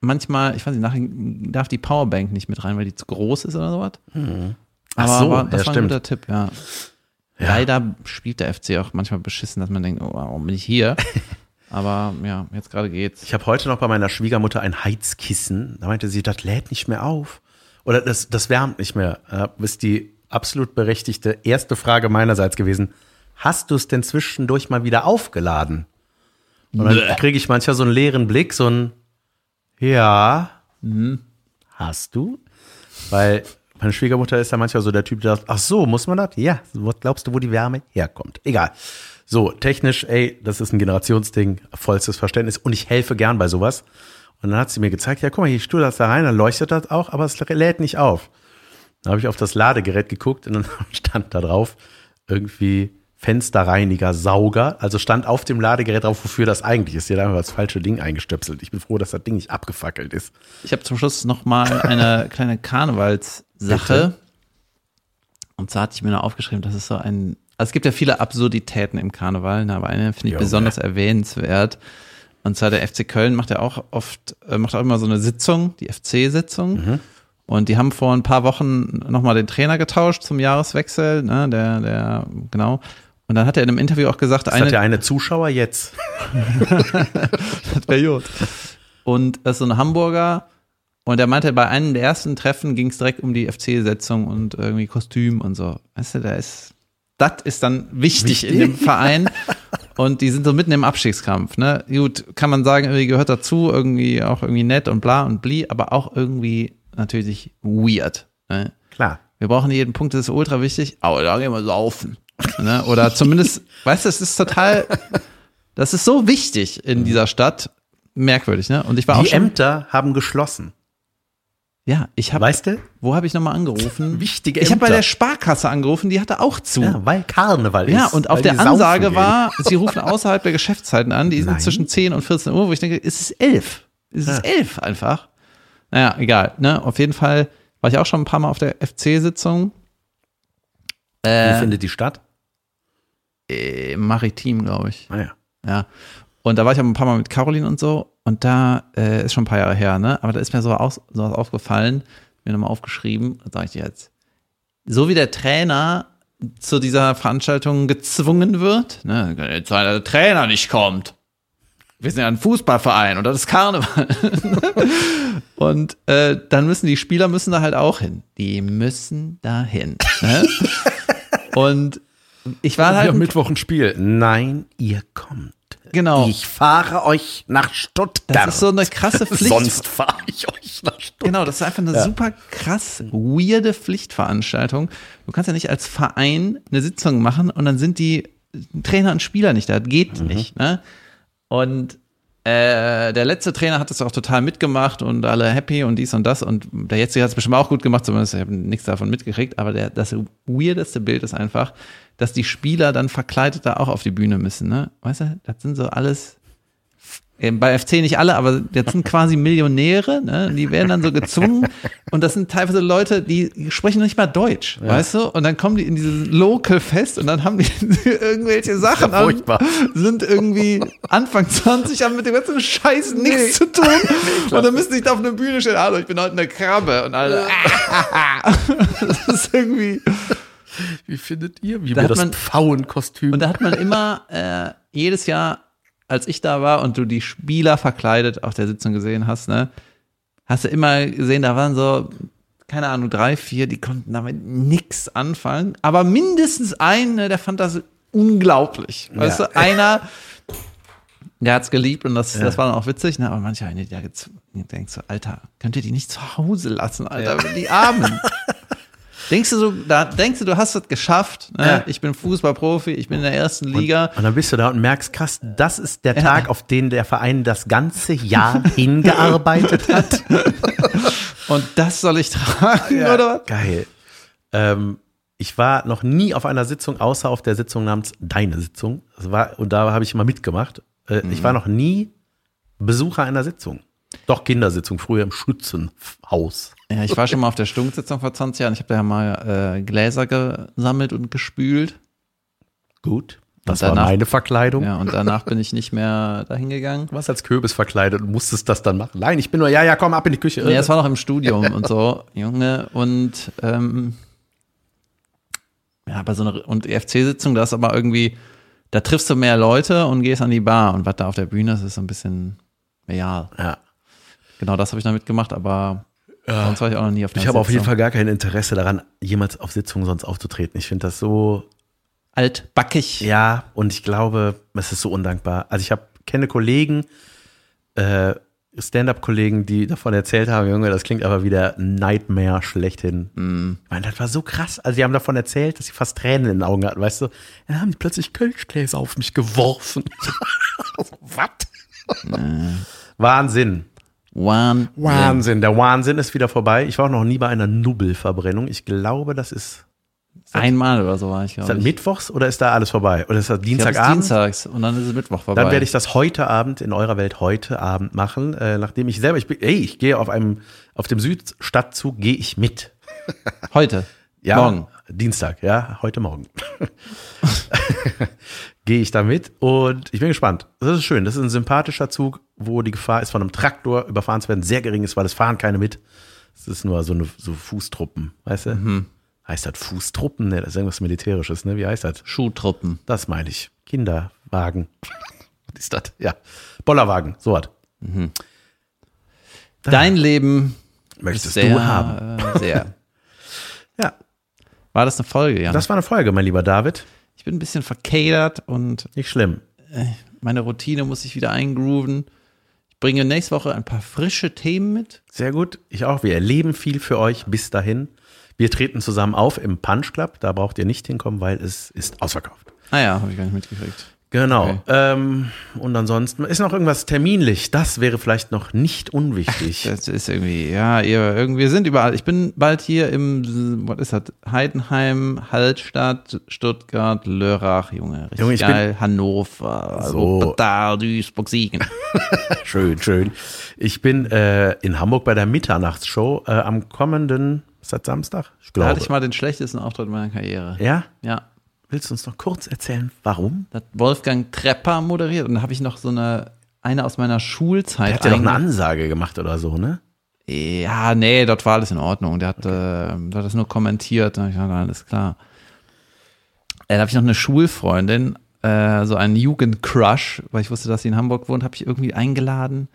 manchmal, ich weiß nicht, nachher darf die Powerbank nicht mit rein, weil die zu groß ist oder sowas. Ach Aber so, war, das ja, war ein stimmt. guter Tipp, ja. Leider spielt der FC auch manchmal beschissen, dass man denkt, oh, warum bin ich hier? Aber ja, jetzt gerade geht's. Ich habe heute noch bei meiner Schwiegermutter ein Heizkissen. Da meinte sie, das lädt nicht mehr auf. Oder das, das wärmt nicht mehr. Ist die absolut berechtigte erste Frage meinerseits gewesen. Hast du es denn zwischendurch mal wieder aufgeladen? Und dann kriege ich manchmal so einen leeren Blick, so ein Ja, hast du? Weil meine Schwiegermutter ist ja manchmal so der Typ, der sagt, ach so, muss man das? Ja, was glaubst du, wo die Wärme herkommt? Egal. So, technisch, ey, das ist ein Generationsding, vollstes Verständnis und ich helfe gern bei sowas. Und dann hat sie mir gezeigt, ja, guck mal, hier tu das da rein, dann leuchtet das auch, aber es lädt nicht auf. Dann habe ich auf das Ladegerät geguckt und dann stand da drauf irgendwie Fensterreiniger, Sauger. Also stand auf dem Ladegerät drauf, wofür das eigentlich ist. Die haben das falsche Ding eingestöpselt. Ich bin froh, dass das Ding nicht abgefackelt ist. Ich habe zum Schluss noch mal eine kleine Karnevalssache. Und zwar hatte ich mir noch aufgeschrieben, das ist so ein, also es gibt ja viele Absurditäten im Karneval, ne, aber eine finde ich Junge. besonders erwähnenswert. Und zwar der FC Köln macht ja auch oft, äh, macht auch immer so eine Sitzung, die FC-Sitzung. Und die haben vor ein paar Wochen nochmal den Trainer getauscht zum Jahreswechsel, ne, der, der, genau. Und dann hat er in einem Interview auch gesagt, Das hat ja eine Zuschauer jetzt. das wär gut. Und das ist so ein Hamburger. Und er meinte, bei einem der ersten Treffen ging es direkt um die FC-Setzung und irgendwie Kostüm und so. Weißt du, da ist, das ist dann wichtig, in dem Verein. Und die sind so mitten im Abstiegskampf, ne? Gut, kann man sagen, irgendwie gehört dazu, irgendwie auch irgendwie nett und bla und bli, aber auch irgendwie natürlich weird. Ne? Klar. Wir brauchen jeden Punkt, das ist ultra wichtig, aber da gehen wir saufen. Ne? Oder zumindest, weißt du, es ist total, das ist so wichtig in dieser Stadt. merkwürdig, ne? Und ich war auch Die Ämter haben geschlossen. Ja, ich habe, Weißt du? wo habe ich nochmal angerufen? Wichtige Ich habe bei Ämter. der Sparkasse angerufen, die hatte auch zu. Ja, weil Karneval ist. Ja, und auf der Ansage war, sie rufen außerhalb der Geschäftszeiten an, die sind Nein. zwischen 10 und 14 Uhr, wo ich denke, es ist 11. Es ist Ja. 11 einfach. Naja, egal. Ne? Auf jeden Fall war ich auch schon ein paar Mal auf der FC-Sitzung. Wie Äh, findet die statt? äh, Maritim, glaube ich. Naja. Ja. Und da war ich auch ein paar Mal mit Caroline und so. Und da äh, ist schon ein paar Jahre her, ne? Aber da ist mir so aus, sowas aufgefallen, mir nochmal aufgeschrieben, sage ich dir jetzt. So wie der Trainer zu dieser Veranstaltung gezwungen wird, ne, wenn jetzt der Trainer nicht kommt. Wir sind ja ein Fußballverein und das ist Karneval. und äh, dann müssen die Spieler müssen da halt auch hin. Die müssen da hin. Ne? und ich war halt am Mittwoch ein Spiel. Nein, ihr kommt. Genau. Ich fahre euch nach Stuttgart. Das ist so eine krasse Pflicht. Sonst fahre ich euch nach Stuttgart. Genau, das ist einfach eine super krass weirde Pflichtveranstaltung. Du kannst ja nicht als Verein eine Sitzung machen und dann sind die Trainer und Spieler nicht da. Das geht nicht. Ne? Und äh, der letzte Trainer hat das auch total mitgemacht und alle happy und dies und das. Und der jetzige hat es bestimmt auch gut gemacht, zumindest ich habe nichts davon mitgekriegt. Aber der, das weirdeste Bild ist einfach, dass die Spieler dann verkleidet da auch auf die Bühne müssen. Ne? Weißt du, das sind so alles ähm, bei FC nicht alle, aber das sind quasi Millionäre, ne? die werden dann so gezwungen und das sind teilweise Leute, die sprechen nicht mal Deutsch, weißt du? Und dann kommen die in dieses Local Fest und dann haben die irgendwelche Sachen ja an, furchtbar. sind irgendwie Anfang 20, haben mit dem ganzen Scheiß nichts zu tun und dann müssen sie sich da auf eine Bühne stellen, hallo, ich bin heute eine Krabbe und alle, das ist irgendwie, Wie findet ihr? Wie Da mir hat das man- Pfauenkostüm. Und da hat man immer äh, jedes Jahr, als ich da war und du die Spieler verkleidet auf der Sitzung gesehen hast, ne, hast du immer gesehen, da waren so, keine Ahnung, drei, vier, die konnten damit nix anfangen. Aber mindestens ein, ne, der fand das unglaublich. Weißt Ja. du, einer, der hat's geliebt und das, das war dann auch witzig, ne? Aber manche, die da die denkst so, Alter, könnt ihr die nicht zu Hause lassen, Alter, die Armen. Denkst du so, da denkst du, du hast es geschafft, ne? Ja. Ich bin Fußballprofi, ich bin in der ersten Liga. Und dann bist du da und merkst, krass, das ist der Tag, auf den der Verein das ganze Jahr hingearbeitet hat. Und das soll ich tragen, oder was? Geil. Ähm, ich war noch nie auf einer Sitzung, außer auf der Sitzung namens Deine Sitzung. War, und da habe ich immer mitgemacht. Äh, Ich war noch nie Besucher einer Sitzung. Doch Kindersitzung, früher im Schützenhaus. Ja, ich war schon mal auf der Stunksitzung vor 20 Jahren. Ich habe da ja mal äh, Gläser gesammelt und gespült. Gut. Das danach- war meine Verkleidung. Ja, und danach bin ich nicht mehr dahin gegangen. Du warst als Kürbis verkleidet und musstest das dann machen. Nein, ich bin nur, ja, ja, komm ab in die Küche. Nee, es war noch im Studium und so, Junge. Und ähm, ja, bei so einer und EFC-Sitzung, da ist aber irgendwie, da triffst du mehr Leute und gehst an die Bar. Und was da auf der Bühne ist, ist so ein bisschen real. ja. Genau, das habe ich noch mitgemacht, aber sonst war ich auch noch nie auf einer Ich habe auf jeden. Fall gar kein Interesse daran, jemals auf Sitzungen sonst aufzutreten. Ich finde das so, altbackig. ja, und ich glaube, es ist so undankbar. Also ich habe kenne Kollegen, äh, Stand-up-Kollegen, die davon erzählt haben, Junge, das klingt aber wie der Nightmare schlechthin. Ich meine, das war so krass. Also die haben davon erzählt, dass sie fast Tränen in den Augen hatten, weißt du? Dann haben die plötzlich Kölschgläser auf mich geworfen. Was? Wahnsinn. One. Wahnsinn. Der Wahnsinn ist wieder vorbei. Ich war auch noch nie bei einer Nubbelverbrennung. Ich glaube, das ist, Einmal oder so war ich, ist das glaube ich. mittwochs oder ist da alles vorbei? Oder ist das Ich glaub, ist Dienstagabend? Dienstags und dann ist es Mittwoch vorbei. Dann werde ich das heute Abend in eurer Welt heute Abend machen, äh, nachdem ich selber, ich bin, ey, ich gehe auf einem, auf dem Südstadtzug gehe ich mit. Heute. Ja, Morgen. Dienstag, ja, heute Morgen. gehe ich da mit und ich bin gespannt. Das ist schön. Das ist ein sympathischer Zug, wo die Gefahr ist, von einem Traktor überfahren zu werden, sehr gering ist, weil es fahren keine mit. Es ist nur so eine so Fußtruppen, weißt du? Mhm. Heißt das Fußtruppen? Ne, das ist irgendwas Militärisches, ne? Wie heißt das? Schuhtruppen. Das meine ich. Kinderwagen. Was ist das? Ja. Bollerwagen, so was. Dein Leben Möchtest sehr, du haben. Sehr. Ja, War das eine Folge, ja? das war eine Folge, mein lieber David. Ich bin ein bisschen verkadert und Nicht schlimm. meine Routine muss ich wieder eingrooven. Ich bringe nächste Woche ein paar frische Themen mit. Sehr gut. Ich auch. Wir erleben viel für euch bis dahin. Wir treten zusammen auf im Punch Club. Da braucht ihr nicht hinkommen, weil es ist ausverkauft. Ah ja, habe ich gar nicht mitgekriegt. Genau. Okay. Ähm, und ansonsten ist noch irgendwas terminlich. Das wäre vielleicht noch nicht unwichtig. Das ist irgendwie, ja, ihr, irgendwie wir sind überall. Ich bin bald hier im, was ist das? Heidenheim, Hallstatt, Stuttgart, Lörrach, Junge. Richtig Junge, ich bin- geil. Hannover, So. Wuppertal, Duisburg, Siegen. schön, schön. Ich bin äh, in Hamburg bei der Mitternachtsshow äh, am kommenden, ist das Samstag? Ich Da glaube. hatte ich mal den schlechtesten Auftritt meiner Karriere. ja? Ja. Willst du uns noch kurz erzählen, warum? Da hat Wolfgang Trepper moderiert und da habe ich noch so eine, eine aus meiner Schulzeit. Er hat ja doch eine Ansage gemacht oder so, ne? Ja, nee, dort war alles in Ordnung. Der hat, äh, der hat das nur kommentiert. Da ich gesagt, alles klar. Äh, da habe ich noch eine Schulfreundin, äh, so einen Jugendcrush, weil ich wusste, dass sie in Hamburg wohnt, habe ich irgendwie eingeladen.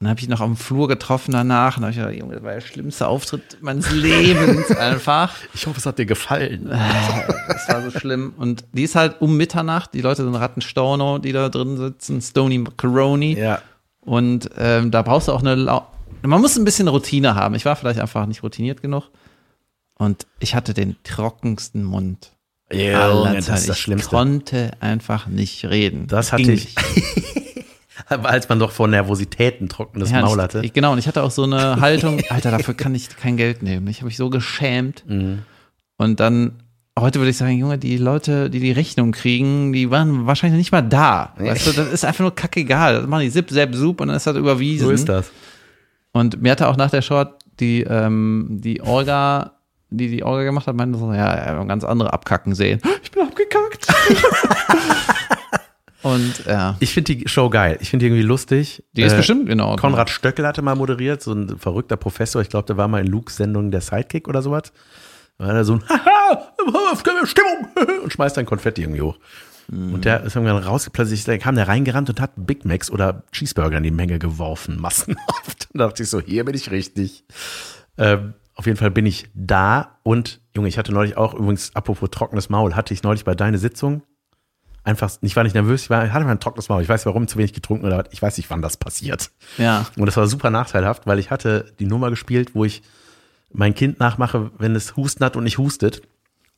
Dann habe ich noch am Flur getroffen danach. Und habe ich gesagt, Junge, das war der schlimmste Auftritt meines Lebens einfach. Ich hoffe, es hat dir gefallen. Das war so schlimm. Und die ist halt um Mitternacht. Die Leute sind Rattenstauno, die da drin sitzen. Stony Macaroni. Ja. Und ähm, da brauchst du auch eine. Lau Man muss ein bisschen Routine haben. Ich war vielleicht einfach nicht routiniert genug. Und ich hatte den trockensten Mund. Ja, aller das ist das Ich Schlimmste. konnte einfach nicht reden. Das hatte ich. Als man doch vor Nervosität ein trockenes Ja, Maul hatte. Ich, genau, und ich hatte auch so eine Haltung, Alter, dafür kann ich kein Geld nehmen. Ich habe mich so geschämt. Mhm. Und dann, heute würde ich sagen, Junge, die Leute, die die Rechnung kriegen, die waren wahrscheinlich nicht mal da. Weißt du, das ist einfach nur kackegal. Das machen die Zip, Zap, Sup und dann ist das überwiesen. so ist das. Und mir hatte auch nach der Short die, ähm, die Orga, die die Orga gemacht hat, meinte so, ja, ganz andere abkacken sehen. Ich bin abgekackt. und ja, Ich finde die Show geil. Ich finde die irgendwie lustig. die ist Äh, bestimmt genau. Konrad Stöckel hatte mal moderiert, so ein verrückter Professor. Ich glaube, der war mal in Lukes Sendung der Sidekick oder sowas. Da war er so ein Haha, Stimmung und schmeißt dann Konfetti irgendwie hoch. Und der ist irgendwann rausgeplötzlich, da kam der reingerannt und hat Big Macs oder Cheeseburger in die Menge geworfen, massenhaft. Und da dachte ich so, hier bin ich richtig. Ähm, auf jeden Fall bin ich da und, Junge, ich hatte neulich auch, übrigens, apropos trockenes Maul, hatte ich neulich bei deiner Sitzung einfach, ich war nicht nervös, ich war, ich hatte mal ein trockenes Maul. Ich weiß warum, zu wenig getrunken oder was. Ich weiß nicht, wann das passiert. Ja. Und das war super nachteilhaft, weil ich hatte die Nummer gespielt, wo ich mein Kind nachmache, wenn es Husten hat und nicht hustet.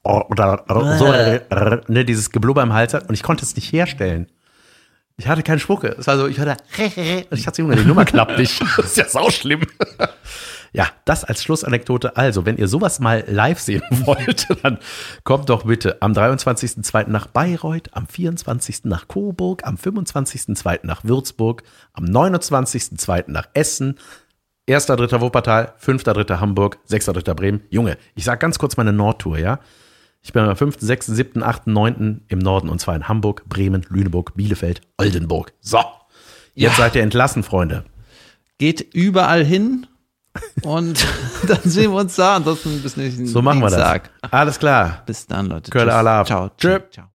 Oder so, ne, dieses Geblubber im Hals hat und ich konnte es nicht herstellen. Ich hatte keine Spucke. Es war so, ich hörte, und ich dachte, Junge, die Nummer klappt nicht. Das ist ja sau schlimm. Ja, das als Schlussanekdote. Also, wenn ihr sowas mal live sehen wollt, dann kommt doch bitte am 23.02. nach Bayreuth, am 24. nach Coburg, am 25.02. nach Würzburg, am 29.02. nach Essen, 1.3. Wuppertal, 5.3. Hamburg, 6.3. Bremen. Junge, ich sag ganz kurz meine Nordtour, ja? Ich bin am 5., 6., 7., 8., 9. im Norden und zwar in Hamburg, Bremen, Lüneburg, Bielefeld, Oldenburg. So, jetzt Ja. seid ihr entlassen, Freunde. Geht überall hin und dann sehen wir uns da. Ansonsten bis nächsten So machen wir das. Alles klar. Bis dann, Leute. Kölle Tschüss. Ciao. Tschö. Ciao.